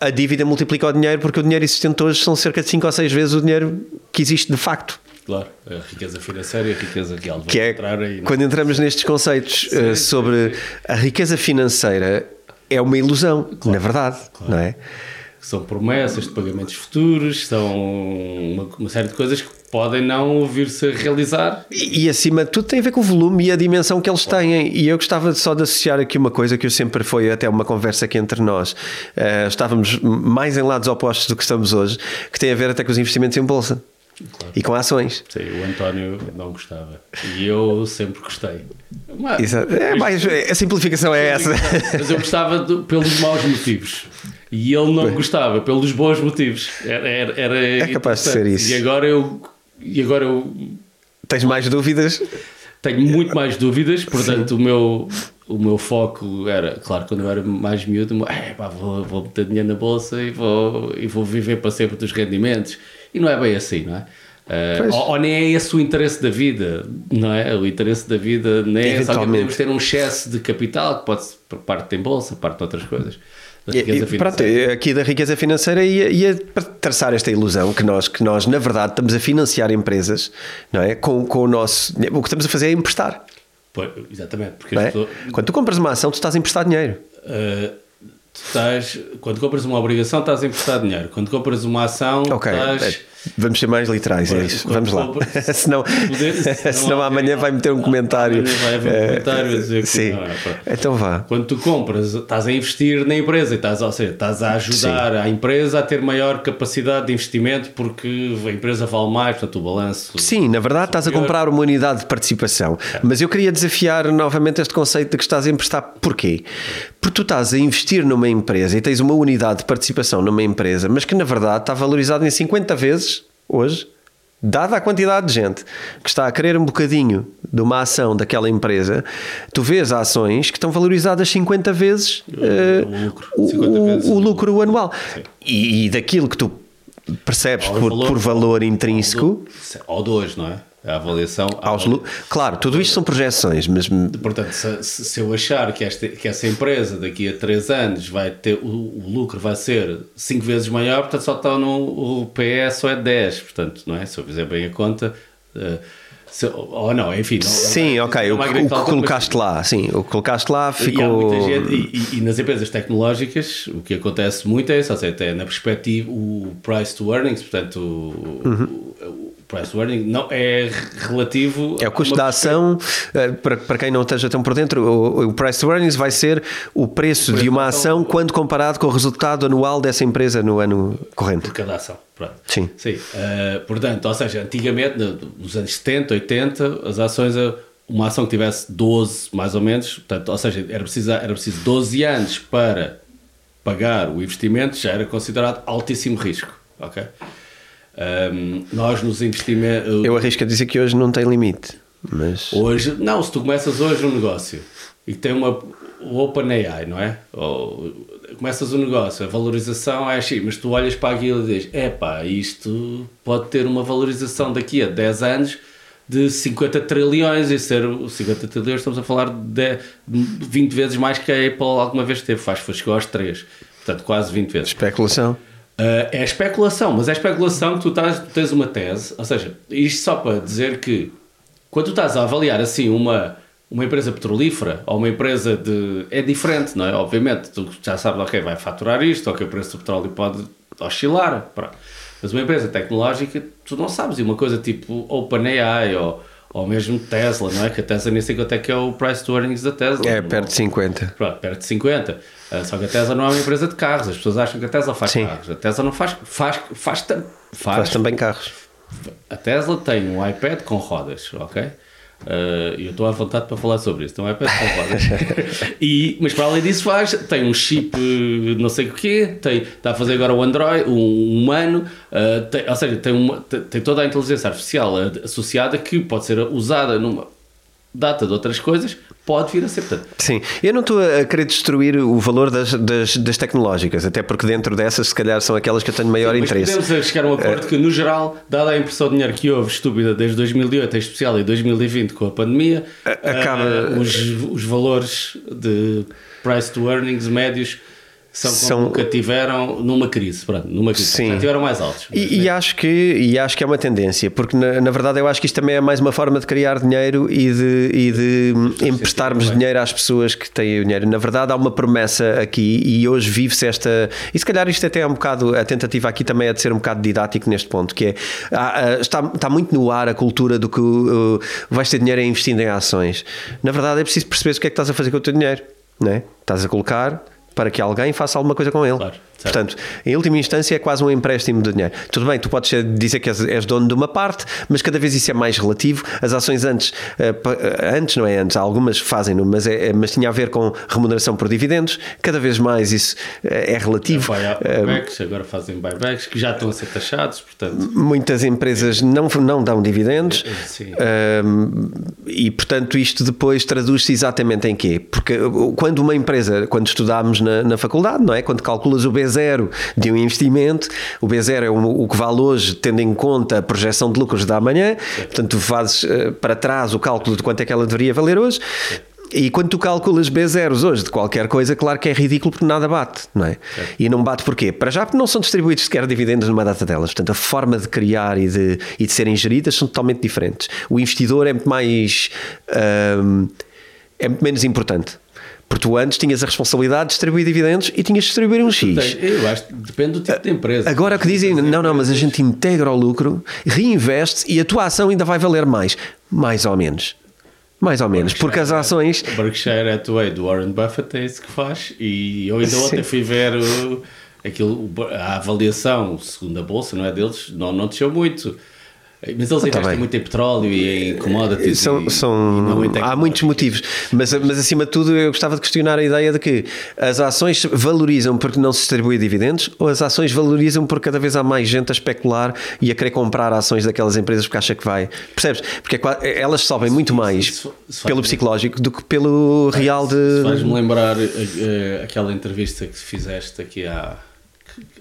a dívida multiplica o dinheiro porque o dinheiro existente hoje são cerca de 5 ou 6 vezes o dinheiro que existe de facto. Claro, a riqueza financeira e a riqueza real. Que é, aí, quando entramos nestes conceitos sim, uh, sobre sim. a riqueza financeira, é uma ilusão, claro, na verdade, claro. não é? São promessas de pagamentos futuros, são uma, uma série de coisas que podem não vir-se a realizar. E, e, acima de tudo tem a ver com o volume e a dimensão que eles têm. E eu gostava só de associar aqui uma coisa que eu sempre foi até uma conversa aqui entre nós. Uh, estávamos mais em lados opostos do que estamos hoje, que tem a ver até com os investimentos em bolsa. Claro. E com ações. Sim, o António não gostava. E eu sempre gostei. Mas, é, mais, a simplificação é essa. Mas eu gostava de, pelos maus motivos. E ele não gostava pelos bons motivos. Era, era, era é capaz de ser isso. E agora eu e agora eu. Tens mais dúvidas? Tenho muito mais dúvidas, portanto, o meu, o meu foco era, claro, quando eu era mais miúdo, é, pá, vou, vou meter dinheiro na bolsa e vou, e vou viver para sempre dos rendimentos. E não é bem assim, não é? Uh, ou, ou, nem é esse o interesse da vida, não é? O interesse da vida nem é só que podemos ter um excesso de capital que pode parte em bolsa, parte de outras coisas da riqueza financeira. Pronto, aqui da riqueza financeira ia, ia traçar esta ilusão que nós, que nós, na verdade, estamos a financiar empresas não é? com, com o nosso. O que estamos a fazer é emprestar. Pois, exatamente. Porque é? pessoas... Quando tu compras uma ação, tu estás a emprestar dinheiro. Uh, estás, quando compras uma obrigação, estás a emprestar dinheiro. Quando compras uma ação, okay. estás é. Vamos ser mais literais, é isso. Vamos lá. senão, poder, senão, amanhã vai meter um comentário. Vai haver um eh, comentário a dizer que Sim. Não, então vá. Quando tu compras, estás a investir na empresa, estás, ou seja, estás a ajudar Sim. a empresa a ter maior capacidade de investimento porque a empresa vale mais, portanto o balanço. Sim, na verdade estás a comprar uma unidade de participação. É. Mas eu queria desafiar novamente este conceito de que estás a emprestar. Porquê? Porque tu estás a investir numa empresa e tens uma unidade de participação numa empresa, mas que na verdade está valorizada em 50 vezes hoje, dada a quantidade de gente que está a querer um bocadinho de uma ação daquela empresa, tu vês ações que estão valorizadas 50 vezes, uh, o, lucro, 50 o, vezes o, lucro anual. E, e, daquilo que tu percebes por valor, por valor intrínseco. Ou dois, não é? A avaliação. Aos, claro, tudo isto são projeções, mas. Portanto, se, se, eu achar que, esta, que essa empresa daqui a 3 anos vai ter. O, o lucro vai ser 5 vezes maior, portanto só está no. O PS ou é 10, portanto, não é? Se eu fizer bem a conta. Uh, se, ou não, enfim. Não, sim, não, ok. O, o que colocaste lá, sim, o que colocaste lá ficou. E, gente, e, e, nas empresas tecnológicas, o que acontece muito é isso, ou seja, até na perspectiva, o price to earnings, portanto, uhum. o, price earning não é relativo é o custo da ação eh, para, para quem não esteja tão por dentro o, o price to earnings vai ser o preço, o preço de uma ação quando comparado com o resultado anual dessa empresa no ano corrente por cada ação Pronto. sim, sim. Uh, portanto ou seja antigamente nos anos 70 80 as ações uma ação que tivesse 12 mais ou menos portanto ou seja era preciso era preciso 12 anos para pagar o investimento já era considerado altíssimo risco ok um, nós nos investimentos. Eu arrisco a dizer que hoje não tem limite. Mas... Hoje, não, se tu começas hoje um negócio e tem uma o OpenAI, não é? Ou, começas um negócio, a valorização é assim, mas tu olhas para aquilo e dizes: epá, isto pode ter uma valorização daqui a 10 anos de 50 trilhões e ser 50 trilhões, estamos a falar de 20 vezes mais que a Apple alguma vez teve, faz, foi chegou aos 3, portanto, quase 20 vezes. Especulação. Uh, é especulação, mas é especulação que tu, tens uma tese, ou seja, isto só para dizer que quando tu estás a avaliar assim uma, uma empresa petrolífera ou uma empresa de. é diferente, não é? Obviamente, tu já sabes, ok, vai faturar isto, ok, o preço do petróleo pode oscilar, pronto. mas uma empresa tecnológica, tu não sabes, e uma coisa tipo OpenAI ou ou mesmo Tesla, não é? Que a Tesla nem sei quanto é que é o price to earnings da Tesla. É, perto de 50. Pronto, perto de 50. Uh, só que a Tesla não é uma empresa de carros. As pessoas acham que a Tesla faz Sim. carros. A Tesla não faz. Faz, faz, faz, faz também carros. A Tesla tem um iPad com rodas, ok? Uh, eu estou à vontade para falar sobre isso. IPad com rodas. e, mas para além disso faz, tem um chip não sei o quê, tem, está a fazer agora o Android, um humano, uh, tem, ou seja, tem, uma, tem toda a inteligência artificial associada que pode ser usada numa data de outras coisas pode vir a ser. Portanto, Sim, eu não estou a querer destruir o valor das, das, das, tecnológicas, até porque dentro dessas, se calhar, são aquelas que eu tenho maior sim, interesse. Podemos chegar a um acordo uh, que, no geral, dada a impressão de dinheiro que houve estúpida desde 2008, em especial em 2020 com a pandemia, acaba... Uh, os, os valores de price to earnings médios são, são nunca tiveram numa crise, pronto, numa crise. Sim. Tiveram mais altos. E, e, acho que, e acho que é uma tendência, porque na, na, verdade eu acho que isto também é mais uma forma de criar dinheiro e de, e de emprestarmos dinheiro às pessoas que têm o dinheiro. Na verdade há uma promessa aqui e hoje vive-se esta. E se calhar isto até é um bocado. A tentativa aqui também é de ser um bocado didático neste ponto, que é. Há, está, está muito no ar a cultura do que uh, vais ter dinheiro investindo em ações. Na verdade é preciso perceber o que é que estás a fazer com o teu dinheiro. Não é? Estás a colocar para que alguém faça alguma coisa com ele. Claro. Portanto, em última instância é quase um empréstimo de dinheiro. Tudo bem, tu podes dizer que és, és, dono de uma parte, mas cada vez isso é mais relativo. As ações antes, uh, antes não é antes, algumas fazem-no, mas, é, é, mas tinha a ver com remuneração por dividendos. Cada vez mais isso é, é relativo. É, buybacks, agora fazem buybacks que já estão a ser taxados, portanto. Muitas empresas não, não dão dividendos uh, e, portanto, isto depois traduz-se exatamente em quê? Porque quando uma empresa, quando estudámos na, na faculdade, não é? Quando calculas o BZ B0 de um investimento. O B0 é o, que vale hoje, tendo em conta a projeção de lucros da amanhã. Portanto, tu fazes uh, para trás o cálculo de quanto é que ela deveria valer hoje. E quando tu calculas B0s hoje de qualquer coisa, claro que é ridículo porque nada bate, não é? é? E não bate porquê? Para já porque não são distribuídos sequer dividendos numa data delas. Portanto, a forma de criar e de, e de serem geridas são totalmente diferentes. O investidor é muito mais. Um, é muito menos importante. Porque tu antes tinhas a responsabilidade de distribuir dividendos e tinhas de distribuir um X. Eu acho que depende do tipo de empresa. Agora o que dizem, não, não, mas a gente integra o lucro, reinveste e a tua ação ainda vai valer mais. Mais ou menos. Mais ou menos, porque as ações. Berkshire Hathaway do Warren Buffett é isso que faz. E eu ainda ontem fui ver o, aquilo, a avaliação, segundo a bolsa, não é deles, não, não desceu muito. Mas eles investem muito em petróleo e em commodities. São, e, são, e há muitos motivos, mas, mas acima de tudo eu gostava de questionar a ideia de que as ações valorizam porque não se distribui dividendos ou as ações valorizam porque cada vez há mais gente a especular e a querer comprar ações daquelas empresas porque acha que vai. Percebes? Porque é elas sobem muito mais isso, isso pelo psicológico do que pelo real de. Faz-me lembrar uh, aquela entrevista que fizeste aqui há,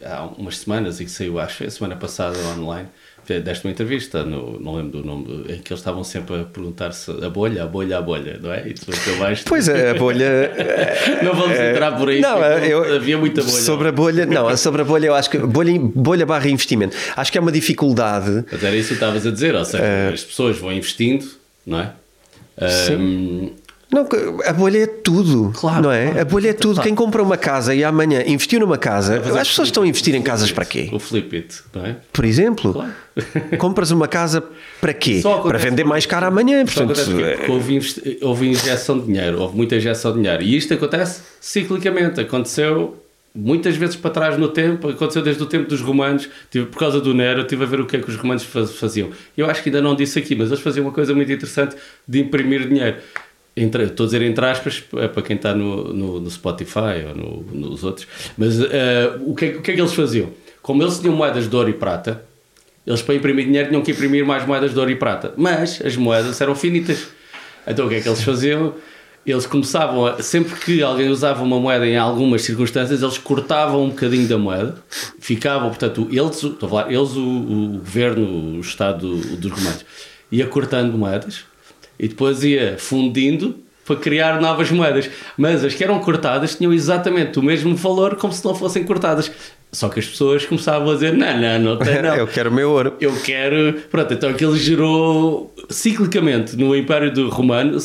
há umas semanas e que saiu, acho, a semana passada online deste uma entrevista, no, não lembro do nome, em que eles estavam sempre a perguntar-se a bolha, a bolha, a bolha, não é? E tu acabaste. Pois é, a bolha. não vamos é, entrar por aí, não, eu, havia muita bolha. Sobre a bolha, não, sobre a bolha, eu acho que bolha, bolha barra investimento. Acho que é uma dificuldade. Mas era isso que estavas a dizer, ou seja, uh, as pessoas vão investindo, não é? Sim. Um, não, a bolha é tudo, claro, não é? Claro, a bolha é tudo. Claro. Quem compra uma casa e amanhã investiu numa casa, as pessoas estão a investir em casas para quê? O flip it, não é? Por exemplo, claro. compras uma casa para quê? Para vender mais caro amanhã. Portanto, porque houve, houve injeção de dinheiro, houve muita injeção de dinheiro. E isto acontece ciclicamente. Aconteceu muitas vezes para trás no tempo, aconteceu desde o tempo dos romanos, tive, por causa do Nero, estive a ver o que é que os romanos faziam. Eu acho que ainda não disse aqui, mas eles faziam uma coisa muito interessante de imprimir dinheiro entre, estou a dizer entre aspas é para quem está no, no, no Spotify ou no, nos outros, mas uh, o, que é, o que é que eles faziam? Como eles tinham moedas de ouro e prata, eles para imprimir dinheiro tinham que imprimir mais moedas de ouro e prata, mas as moedas eram finitas. Então o que é que eles faziam? Eles começavam a, sempre que alguém usava uma moeda em algumas circunstâncias, eles cortavam um bocadinho da moeda, ficavam, portanto, eles, estou a falar, eles, o, o governo, o Estado dos romanos, ia cortando moedas, e depois ia fundindo para criar novas moedas. Mas as que eram cortadas tinham exatamente o mesmo valor como se não fossem cortadas. Só que as pessoas começavam a dizer: não, não, não tem, não. Eu quero o meu ouro. Eu quero. Pronto, então aquilo gerou ciclicamente no Império do Romano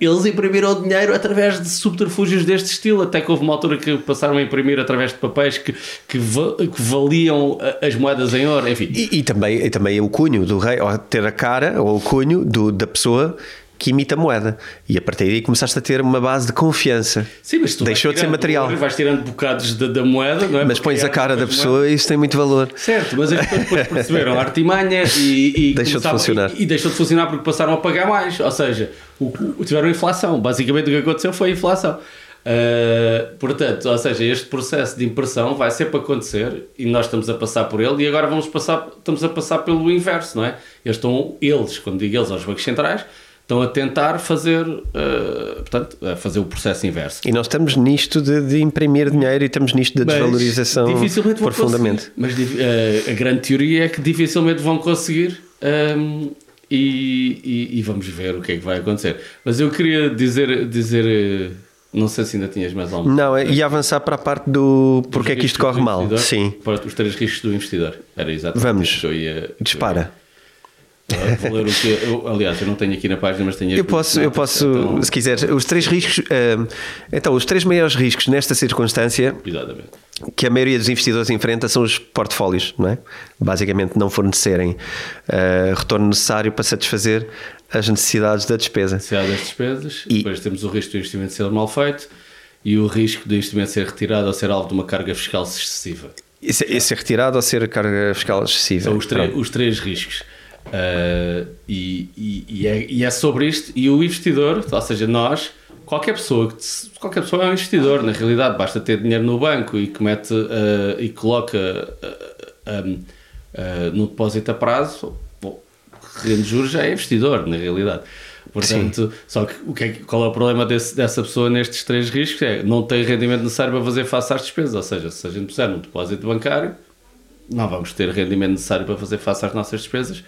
eles imprimiram dinheiro através de subterfúgios deste estilo, até que houve uma altura que passaram a imprimir através de papéis que, que, que valiam eh, as moedas em ouro, enfim. E, e, também, e também o cunho do rei, ou ter a cara ou o cunho do, da pessoa que imita a moeda. E a partir daí começaste a ter uma base de confiança. Sim, mas tu deixou de ser material. Vais tirando bocados da, da moeda, não é? Mas pões a cara da pessoa e isso tem muito valor. Certo, mas depois perceberam a artimanha e, e deixou de funcionar. E, e, deixou de funcionar porque passaram a pagar mais. Ou seja, o, o, tiveram inflação. Basicamente o que aconteceu foi a inflação. Uh, portanto, ou seja, este processo de impressão vai sempre acontecer e nós estamos a passar por ele e agora vamos passar, estamos a passar pelo inverso, não é? Eles estão, eles, quando digo eles, aos bancos centrais, estão a tentar fazer, uh, portanto, a fazer o processo inverso. E nós estamos nisto de, de imprimir dinheiro e estamos nisto da desvalorização dificilmente profundamente. Mas uh, a grande teoria é que dificilmente vão conseguir um, ehm, e, e, e, vamos ver o que é que vai acontecer. Mas eu queria dizer, dizer Não sei se ainda tinhas mais alguma Não, ia avançar para a parte do porque é que isto corre mal. Sim. Para os três riscos do investidor. Era exatamente Vamos. isso que eu ia. Dispara. Vou ler o que eu- aliás, eu não tenho aqui na página, mas tenho Eu posso, eu posso, Então, se quiseres, os três riscos. eh, então, os três maiores riscos nesta circunstância Exatamente. que a maioria dos investidores enfrenta são os portfólios, não é? Basicamente, não fornecerem eh, retorno necessário para satisfazer as necessidades da despesa. Há das despesas, E- depois temos o risco do investimento ser mal feito e o risco do investimento ser retirado ou ser alvo de uma carga fiscal excessiva. Esse, esse é retirado ou ser carga fiscal excessiva? São os, os três riscos. Ah, e, e- e é, e é sobre isto. E o investidor, ou seja, nós, qualquer pessoa, qualquer pessoa é um investidor, na realidade, basta ter dinheiro no banco e que mete ah, e coloca ah, ah, ah, no depósito a prazo, bom, rende juros já é investidor, na realidade. Portanto, só que, o que, é qual é o problema desse- dessa pessoa nestes três riscos? É não tem rendimento necessário para fazer face às despesas. Ou seja, se a gente puser num depósito bancário, não vamos ter rendimento necessário para fazer face às nossas despesas.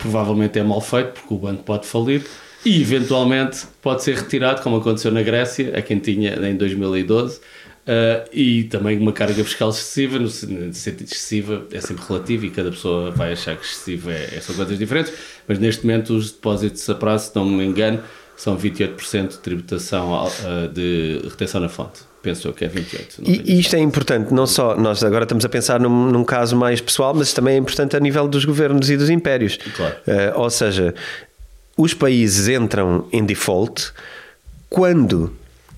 Provavelmente é mal feito, porque o banco pode falir e, eventualmente, pode ser retirado, como aconteceu na Grécia, a quem tinha em 2012. ah, e também uma carga fiscal excessiva, no sen- no sentido excessiva é sempre relativo e cada pessoa vai achar que excessivo é, é- são coisas diferentes, mas neste momento os depósitos a prazo, se não me engano, são 28% de tributação ah, de retenção na fonte. Penso eu que é 28%. não tenho E, e isto é importante, não só nós agora estamos a pensar num, num caso mais pessoal, mas também é importante a nível dos governos e dos impérios. Claro. Eh, ou seja, os países entram em default quando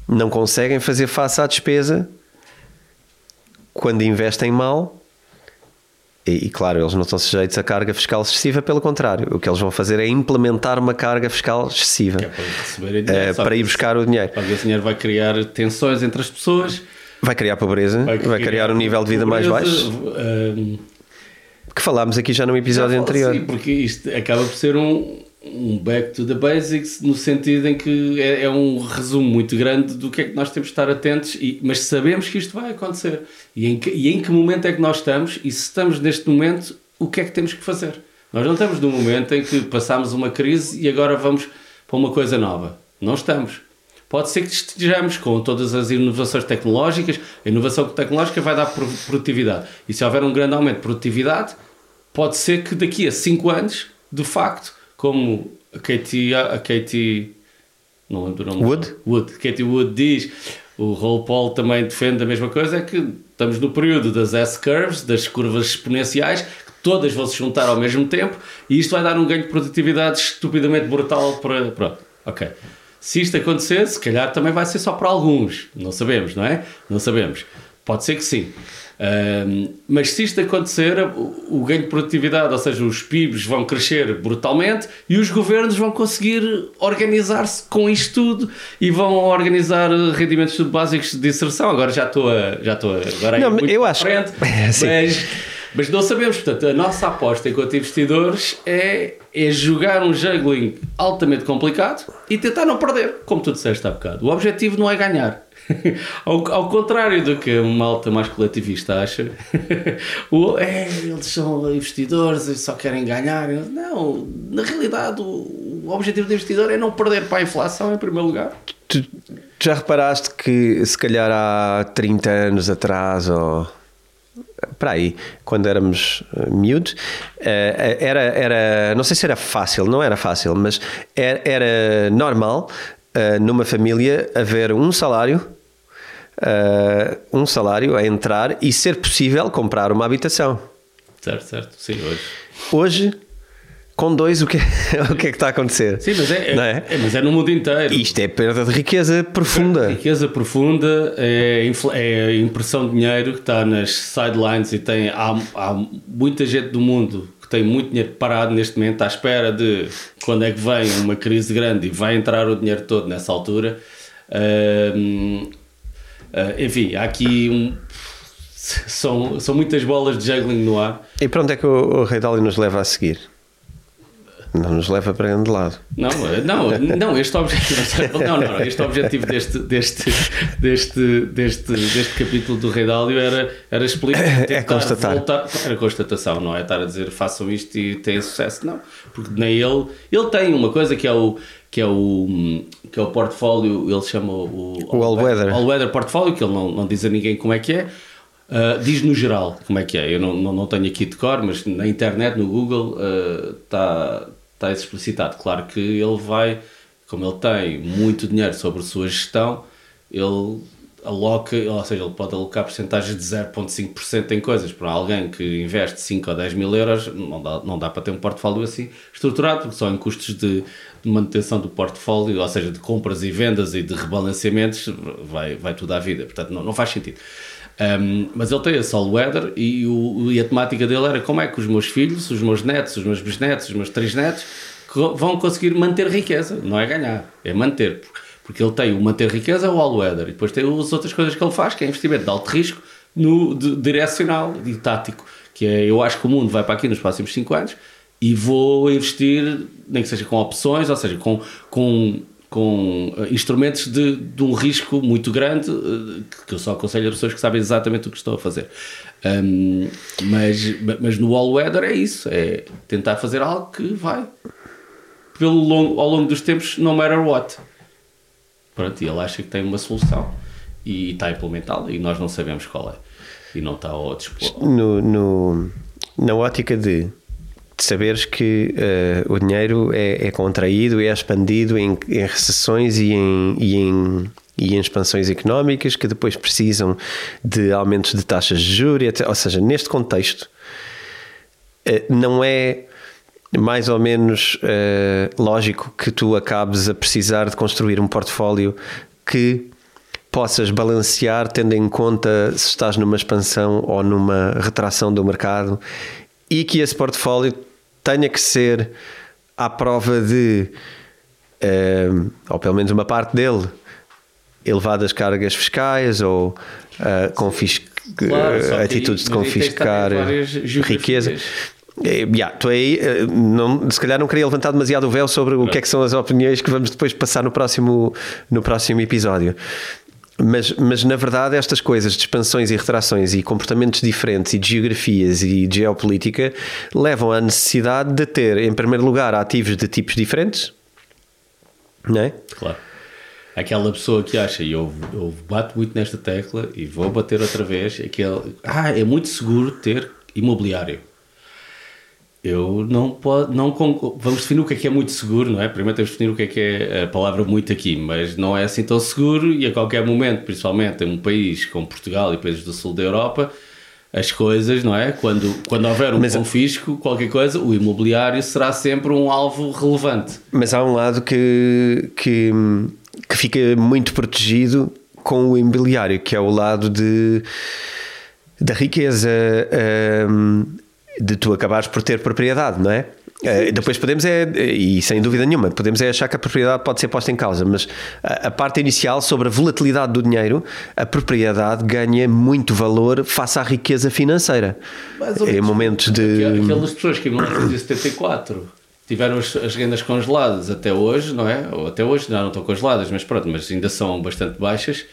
não conseguem fazer face à despesa, quando investem mal. E, e, claro, eles não estão sujeitos a carga fiscal excessiva, pelo contrário, o que eles vão fazer é implementar uma carga fiscal excessiva é para eh, dinheiro, só para ir buscar o dinheiro. Para esse dinheiro vai criar tensões entre as pessoas, Vai criar pobreza, vai, criar um nível de vida mais pobreza, baixo. hum, que falámos aqui já no episódio já anterior. assim, porque isto acaba por ser um, um back to the basics, no sentido em que é, é um resumo muito grande do que é que nós temos de estar atentos, e, mas sabemos que isto vai acontecer. E em, que, e em que momento é que nós estamos, e se estamos neste momento, o que é que temos que fazer? Nós não estamos num momento em que passámos uma crise e agora vamos para uma coisa nova. Não estamos. Pode ser que estejamos com todas as inovações tecnológicas, a inovação tecnológica vai dar pro- produtividade. E se houver um grande aumento de produtividade, pode ser que daqui a 5 anos, de facto, como a Katie, a Katie não lembro o nome Wood? Wood, Katie Wood diz, o Roll Paul também defende a mesma coisa, é que estamos no período das S-curves, das curvas exponenciais, que todas vão se juntar ao mesmo tempo e isto vai dar um ganho de produtividade estupidamente brutal para. Pronto, ok. Se isto acontecer, se calhar também vai ser só para alguns, não sabemos, não é? Não sabemos. Pode ser que sim. Mas se isto acontecer, o, o ganho de produtividade, ou seja, os PIBs vão crescer brutalmente e os governos vão conseguir organizar-se com isto tudo e vão organizar rendimentos básicos de inserção. Agora já estou a. Já estou a agora Não, é muito eu acho- frente, Sim. mas, mas não sabemos. Portanto, a nossa aposta enquanto investidores é, é jogar um juggling altamente complicado e tentar não perder, como tu disseste há bocado. O objetivo não é ganhar. ao, ao contrário do que uma malta mais coletivista acha, o, é, eles são investidores e só querem ganhar. Não, na realidade, o, o objetivo do investidor é não perder para a inflação em primeiro lugar. Tu já reparaste que se calhar há 30 anos atrás ou para aí, quando éramos eh, miúdos, eh, era, era, não sei se era fácil, não era fácil, mas era, era normal eh, numa família haver um salário, eh, um salário a entrar e ser possível comprar uma habitação. Certo, certo. Sim, hoje. Hoje, com dois, o que, o que é que está a acontecer? Sim, mas é, Não é, é? mas é no mundo inteiro. Isto é perda de riqueza profunda. Riqueza profunda é, é a impressão de dinheiro que está nas sidelines e tem, há, há muita gente do mundo tem muito dinheiro parado neste momento à espera de quando é que vem uma crise grande e vai entrar o dinheiro todo nessa altura. Ah, enfim, há aqui um, são, são muitas bolas de juggling no ar. E para onde é que o, o Rei Dálio nos leva a seguir? Não nos leva para grande lado. Não, eh, não, não, este objetivo, não, não, este objetivo deste, deste, deste, deste, deste capítulo do Rei Dálio era, era explicar, É tentar constatar. voltar- era constatação, não é estar a dizer façam isto e têm sucesso, não, porque nem ele, ele tem uma coisa que é o que é o, que é o portfólio, ele chama o, o All Weather. All Weather Portfólio, que ele não, não diz a ninguém como é que é. Uh, diz no geral como é que é. Eu não, não, não, tenho aqui de cor, mas na internet, no Google, está uh, tá explicitado. Claro que ele vai, como ele tem muito dinheiro sobre a sua gestão, ele aloca, ou seja, ele pode alocar porcentagens de 0,5% em coisas. Para alguém que investe 5 ou 10 mil euros, não dá, não dá para ter um portfólio assim estruturado, porque só em custos de, de manutenção do portfólio, ou seja, de compras e vendas e de rebalanceamentos, vai, vai tudo à vida. Portanto, não, não faz sentido. Um, mas ele tem a Sol Weather e, o, e a temática dele era como é que os meus filhos, os meus netos, os meus bisnetos, os meus trisnetos vão conseguir manter riqueza. Não é ganhar, é manter. Porque ele tem o manter riqueza, o all weather, e depois tem as outras coisas que ele faz, que é investimento de alto risco no de, direcional e tático. Que é, eu acho que o mundo vai para aqui nos próximos 5 anos e vou investir, nem que seja com opções, ou seja, com, com, com uh, instrumentos de, de um risco muito grande, uh, que eu só aconselho a pessoas que sabem exatamente o que estão a fazer. Um, mas, mas no all weather é isso, é tentar fazer algo que vai pelo longo, ao longo dos tempos, no matter what. Pronto, e ele acha que tem uma solução e, está a implementá-la e nós não sabemos qual é. E não está ao dispor. No, no, na ótica de, de saberes que uh, o dinheiro é, é, contraído, é expandido em, em recessões e em, e em e em expansões económicas que depois precisam de aumentos de taxas de juros, ou seja, neste contexto, eh, não é mais ou menos uh, lógico que tu acabes a precisar de construir um portfólio que possas balancear tendo em conta se estás numa expansão ou numa retração do mercado e que esse portfólio tenha que ser à prova de, uh, ou pelo menos uma parte dele, elevadas cargas fiscais ou uh, confisc... claro, atitudes de confiscar riqueza. É, yeah, tu aí, eh, não, se calhar não queria levantar demasiado o véu sobre o que é que são as opiniões que vamos depois passar no próximo, no próximo episódio. Mas, mas na verdade estas coisas de expansões e retrações e comportamentos diferentes e de geografias e de geopolítica levam à necessidade de ter, em primeiro lugar, ativos de tipos diferentes, não é? Claro. Aquela pessoa que acha, e eu, eu bato muito nesta tecla e vou bater outra vez, aquele, ah, é muito seguro ter imobiliário eu não posso, não vamos definir o que é que é muito seguro, não é? Primeiro temos de definir o que é que é a palavra muito aqui, mas não é assim tão seguro e a qualquer momento, principalmente em um país como Portugal e países do sul da Europa, as coisas, não é? Quando, quando houver um mas, confisco, qualquer coisa, o imobiliário será sempre um alvo relevante. Mas há um lado que, que, que fica muito protegido com o imobiliário, que é o lado de da riqueza. Um, de tu acabares por ter propriedade, não é? Uh, depois podemos é, e sem dúvida nenhuma, podemos é achar que a propriedade pode ser posta em causa, mas a, a, parte inicial sobre a volatilidade do dinheiro, a propriedade ganha muito valor face à riqueza financeira. em momentos de. Aquelas pessoas que em 1974 tiveram as, as, rendas congeladas até hoje, não é? Ou até hoje não, não estão congeladas, mas pronto, mas ainda são bastante baixas.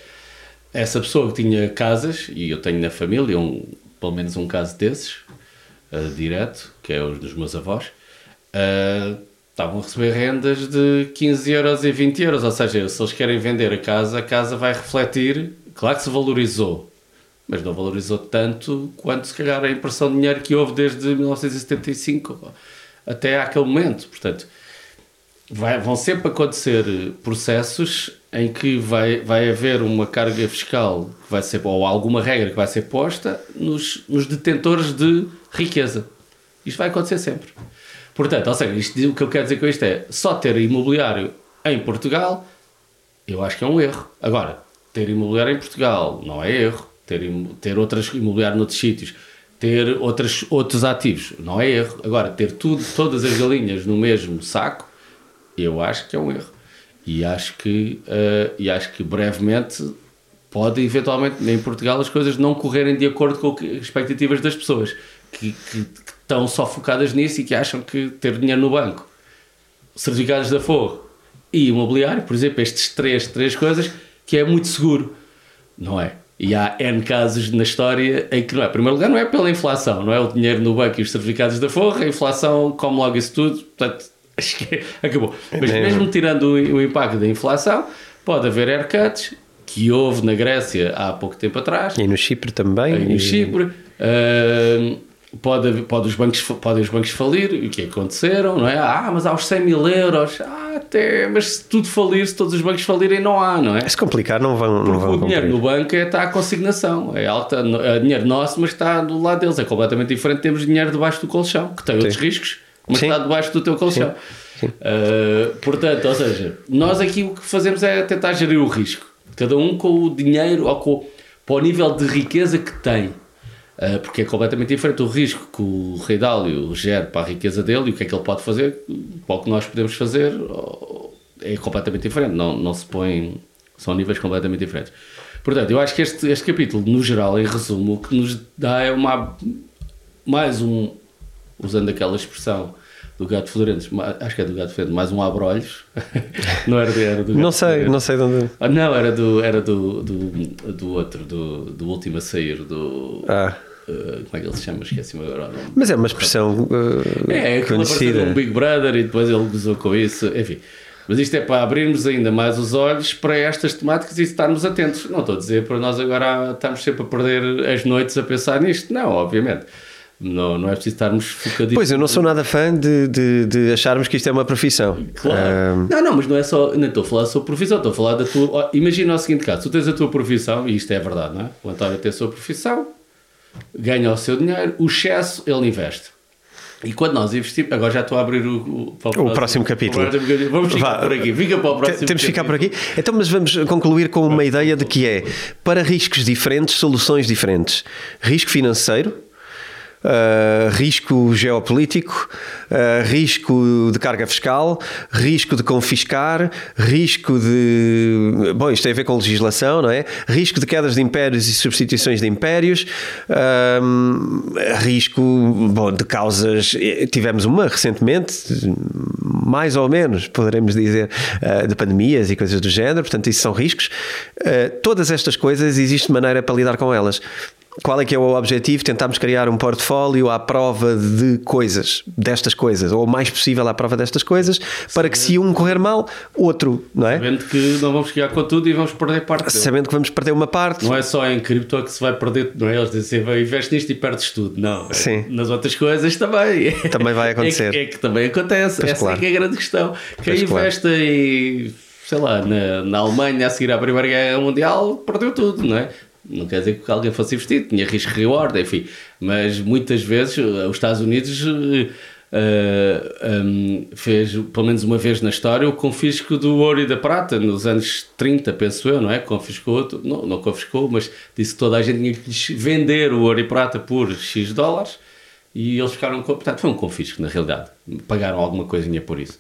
Essa pessoa que tinha casas, e eu tenho na família um, pelo menos um caso desses, uh, direto, que é os dos meus avós, uh, estavam a receber rendas de 15 euros e 20 euros. Ou seja, se eles querem vender a casa, a casa vai refletir. Claro que se valorizou, mas não valorizou tanto quanto se calhar a impressão de dinheiro que houve desde 1975 até aquele momento. Portanto, vai, vão sempre acontecer processos em que vai, vai haver uma carga fiscal que vai ser, ou alguma regra que vai ser posta nos, nos detentores de riqueza. Isto vai acontecer sempre. Portanto, ou seja, isto, o que eu quero dizer com isto é só ter imobiliário em Portugal, eu acho que é um erro. Agora, ter imobiliário em Portugal não é erro. Ter, ter outras imobiliário noutros sítios, ter outras, outros ativos, não é erro. Agora, ter tudo, todas as galinhas no mesmo saco, eu acho que é um erro. E acho que, uh, e acho que brevemente pode eventualmente em Portugal as coisas não correrem de acordo com as expectativas das pessoas que, que, que estão só focadas nisso e que acham que ter dinheiro no banco, certificados da Forro e imobiliário, por exemplo, estes três, três coisas, que é muito seguro, não é? E há N casos na história em que, não é? Em primeiro lugar, não é pela inflação, não é o dinheiro no banco e os certificados da Forro, a inflação come logo isso tudo, portanto, Acho que acabou. Mas mesmo tirando o, o impacto da inflação, pode haver haircuts, que houve na Grécia há pouco tempo atrás. E no Chipre também. E no Chipre. Uh, pode, pode os bancos, podem os bancos falir, o que aconteceram, não é? Ah, mas há os 100 mil euros. Ah, até, mas se tudo falir, se todos os bancos falirem, não há, não é? Se complicar, não vão. Não vão o dinheiro no banco é, está a consignação. É, alta, é dinheiro nosso, mas está do lado deles. É completamente diferente. Temos dinheiro debaixo do colchão, que tem outros Sim. riscos, mas Sim. está debaixo do teu colchão. Sim. Uh, portanto, ou seja, nós aqui o que fazemos é tentar gerir o risco. Cada um com o dinheiro ou com, com o nível de riqueza que tem. Uh, porque é completamente diferente o risco que o Rei Dálio gera para a riqueza dele e o que é que ele pode fazer, para o que nós podemos fazer, é completamente diferente. Não, não se põe. São níveis completamente diferentes. Portanto, eu acho que este, este capítulo, no geral, em resumo, o que nos dá é uma. Mais um. Usando aquela expressão do gato fedorento, acho que é do gato fedorento, mais um abrolhos. não era, era do Não sei, não sei de onde. Ah, não, era do, era do, do, do outro, do, do último a sair, do. Ah. Uh, como é que ele se chama? Esqueci-me agora. Mas é uma expressão uh, é, é conhecida. um Big Brother e depois ele gozou com isso. Enfim. Mas isto é para abrirmos ainda mais os olhos para estas temáticas e estarmos atentos. Não estou a dizer para nós agora estamos sempre a perder as noites a pensar nisto. Não, obviamente. Não, não é preciso estarmos focadinhos. Pois, eu não sou nada fã de, de, de acharmos que isto é uma profissão. Claro. Não, não, mas não é só. Não estou a falar sobre profissão, estou a falar da tua. Imagina o seguinte caso: tu tens a tua profissão, e isto é verdade, não é? O António tem a sua profissão, ganha o seu dinheiro, o excesso ele investe. E quando nós investimos, agora já estou a abrir o, o, o, próximo, próximo, capítulo. Vamos ficar Vá, por aqui, fica para o próximo. Temos que ficar por aqui. Então, mas vamos concluir com uma ideia de que é para riscos diferentes, soluções diferentes. Risco financeiro, Uh, risco geopolítico, uh, risco de carga fiscal, risco de confiscar, risco de. Bom, isto tem a ver com legislação, não é? Risco de quedas de impérios e substituições de impérios, uh, risco bom, de causas. Tivemos uma recentemente, mais ou menos, poderemos dizer, de pandemias e coisas do género, portanto, isso são riscos. todas estas coisas, existe maneira para lidar com elas qual é que é o objetivo? Tentarmos criar um portfólio à prova de coisas, destas coisas, ou o mais possível à prova destas coisas, para que se um correr mal, outro, não é? Sabendo que não vamos chegar com tudo e vamos perder parte. Sabendo que vamos perder uma parte. Não é só em cripto que se vai perder, não é? Eles dizem, investe nisto e perdes tudo. Não. Sim. Nas outras coisas também. Também vai acontecer. É que, é que também acontece. Pois Essa claro. é que é a grande questão. Quem pois investe claro. em sei lá, na, na Alemanha a seguir à Primeira Guerra Mundial, perdeu tudo, não é? Não quer dizer que alguém fosse investido, tinha risco-reward, enfim. Mas muitas vezes eh, os Estados Unidos uh, um, fez, pelo menos uma vez na história, o confisco do ouro e da prata, nos anos 30, penso eu, não é? Confiscou, não, não confiscou, mas disse que toda a gente tinha que vender o ouro e prata por X dólares e eles ficaram. Portanto, foi um confisco, na realidade. Pagaram alguma coisinha por isso.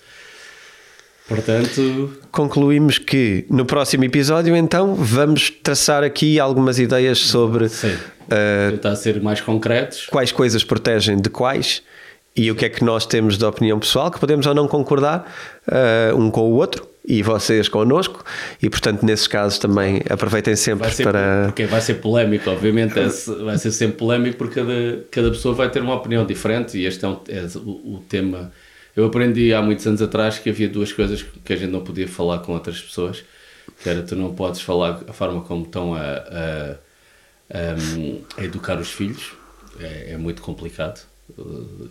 Portanto. Concluímos que no próximo episódio, então, vamos traçar aqui algumas ideias sobre. Uh, tentar ser mais concretos. Quais coisas protegem de quais e o que é que nós temos de opinião pessoal, que podemos ou não concordar uh, um com o outro e vocês connosco, e portanto, nesses casos também aproveitem sempre para. Porque vai ser polémico, obviamente, vai ser sempre polémico porque cada, cada pessoa vai ter uma opinião diferente e este é, um, é o tema eu aprendi há muitos anos atrás que havia duas coisas que a gente não podia falar com outras pessoas, que era tu não podes falar a forma como estão a, a, a, a educar os filhos, é, é muito complicado.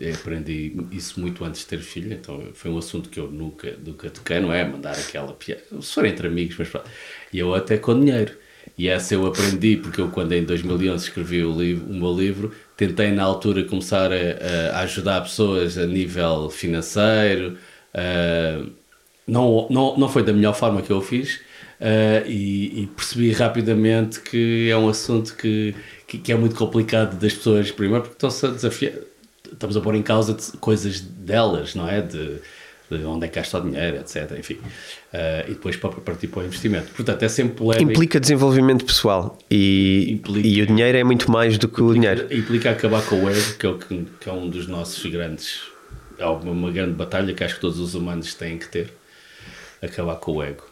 Eu aprendi isso muito antes de ter filho, então foi um assunto que eu nunca, nunca toquei, não é? Mandar aquela piada, se for entre amigos, mas pronto. E eu até com dinheiro. E essa eu aprendi porque eu, quando em 2011 escrevi o, livro, o meu livro, tentei na altura começar a, a ajudar pessoas a nível financeiro. Uh, não, não, não foi da melhor forma que eu fiz uh, e, e, percebi rapidamente que é um assunto que, que, que, é muito complicado das pessoas, primeiro porque estão-se a desafiar, estamos a pôr em causa coisas delas, não é? De, de onde é que gasta o dinheiro, etc. Enfim, uh, e depois para partir para o investimento. Portanto, é sempre polémico. Implica desenvolvimento pessoal e, implica, e o dinheiro é muito mais do que implica, o dinheiro. Implica acabar com o ego, que é, o que, que é um dos nossos grandes. É uma, uma grande batalha que acho que todos os humanos têm que ter. Acabar com o ego.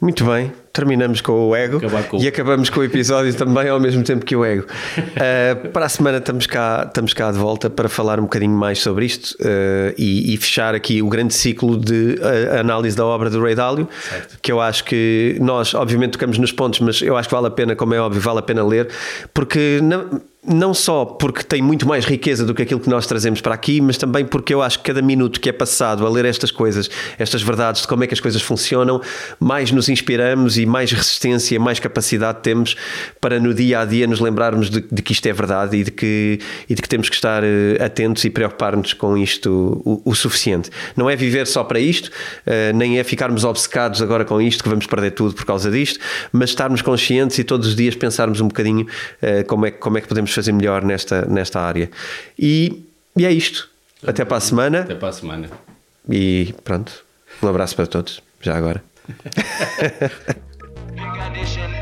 Muito bem, terminamos com o ego com... e acabamos com o episódio também ao mesmo tempo que o ego. Uh, para a semana estamos cá, estamos cá de volta para falar um bocadinho mais sobre isto uh, e, e, fechar aqui o grande ciclo de uh, análise da obra do Ray Dalio, certo. que eu acho que nós, obviamente, tocamos nos pontos, mas eu acho que vale a pena, como é óbvio, vale a pena ler, porque não não só porque tem muito mais riqueza do que aquilo que nós trazemos para aqui, mas também porque eu acho que cada minuto que é passado a ler estas coisas, estas verdades de como é que as coisas funcionam, mais nos inspiramos e mais resistência, mais capacidade temos para no dia a dia nos lembrarmos de, de que isto é verdade e de que, e de que temos que estar uh, atentos e preocupar-nos com isto o, o, suficiente. Não é viver só para isto, uh, nem é ficarmos obcecados agora com isto, que vamos perder tudo por causa disto, mas estarmos conscientes e todos os dias pensarmos um bocadinho uh, como, é, como é que podemos fazer melhor nesta, nesta área. E, e é isto. Até para a semana. Até para a semana. E pronto. Um abraço para todos, já agora.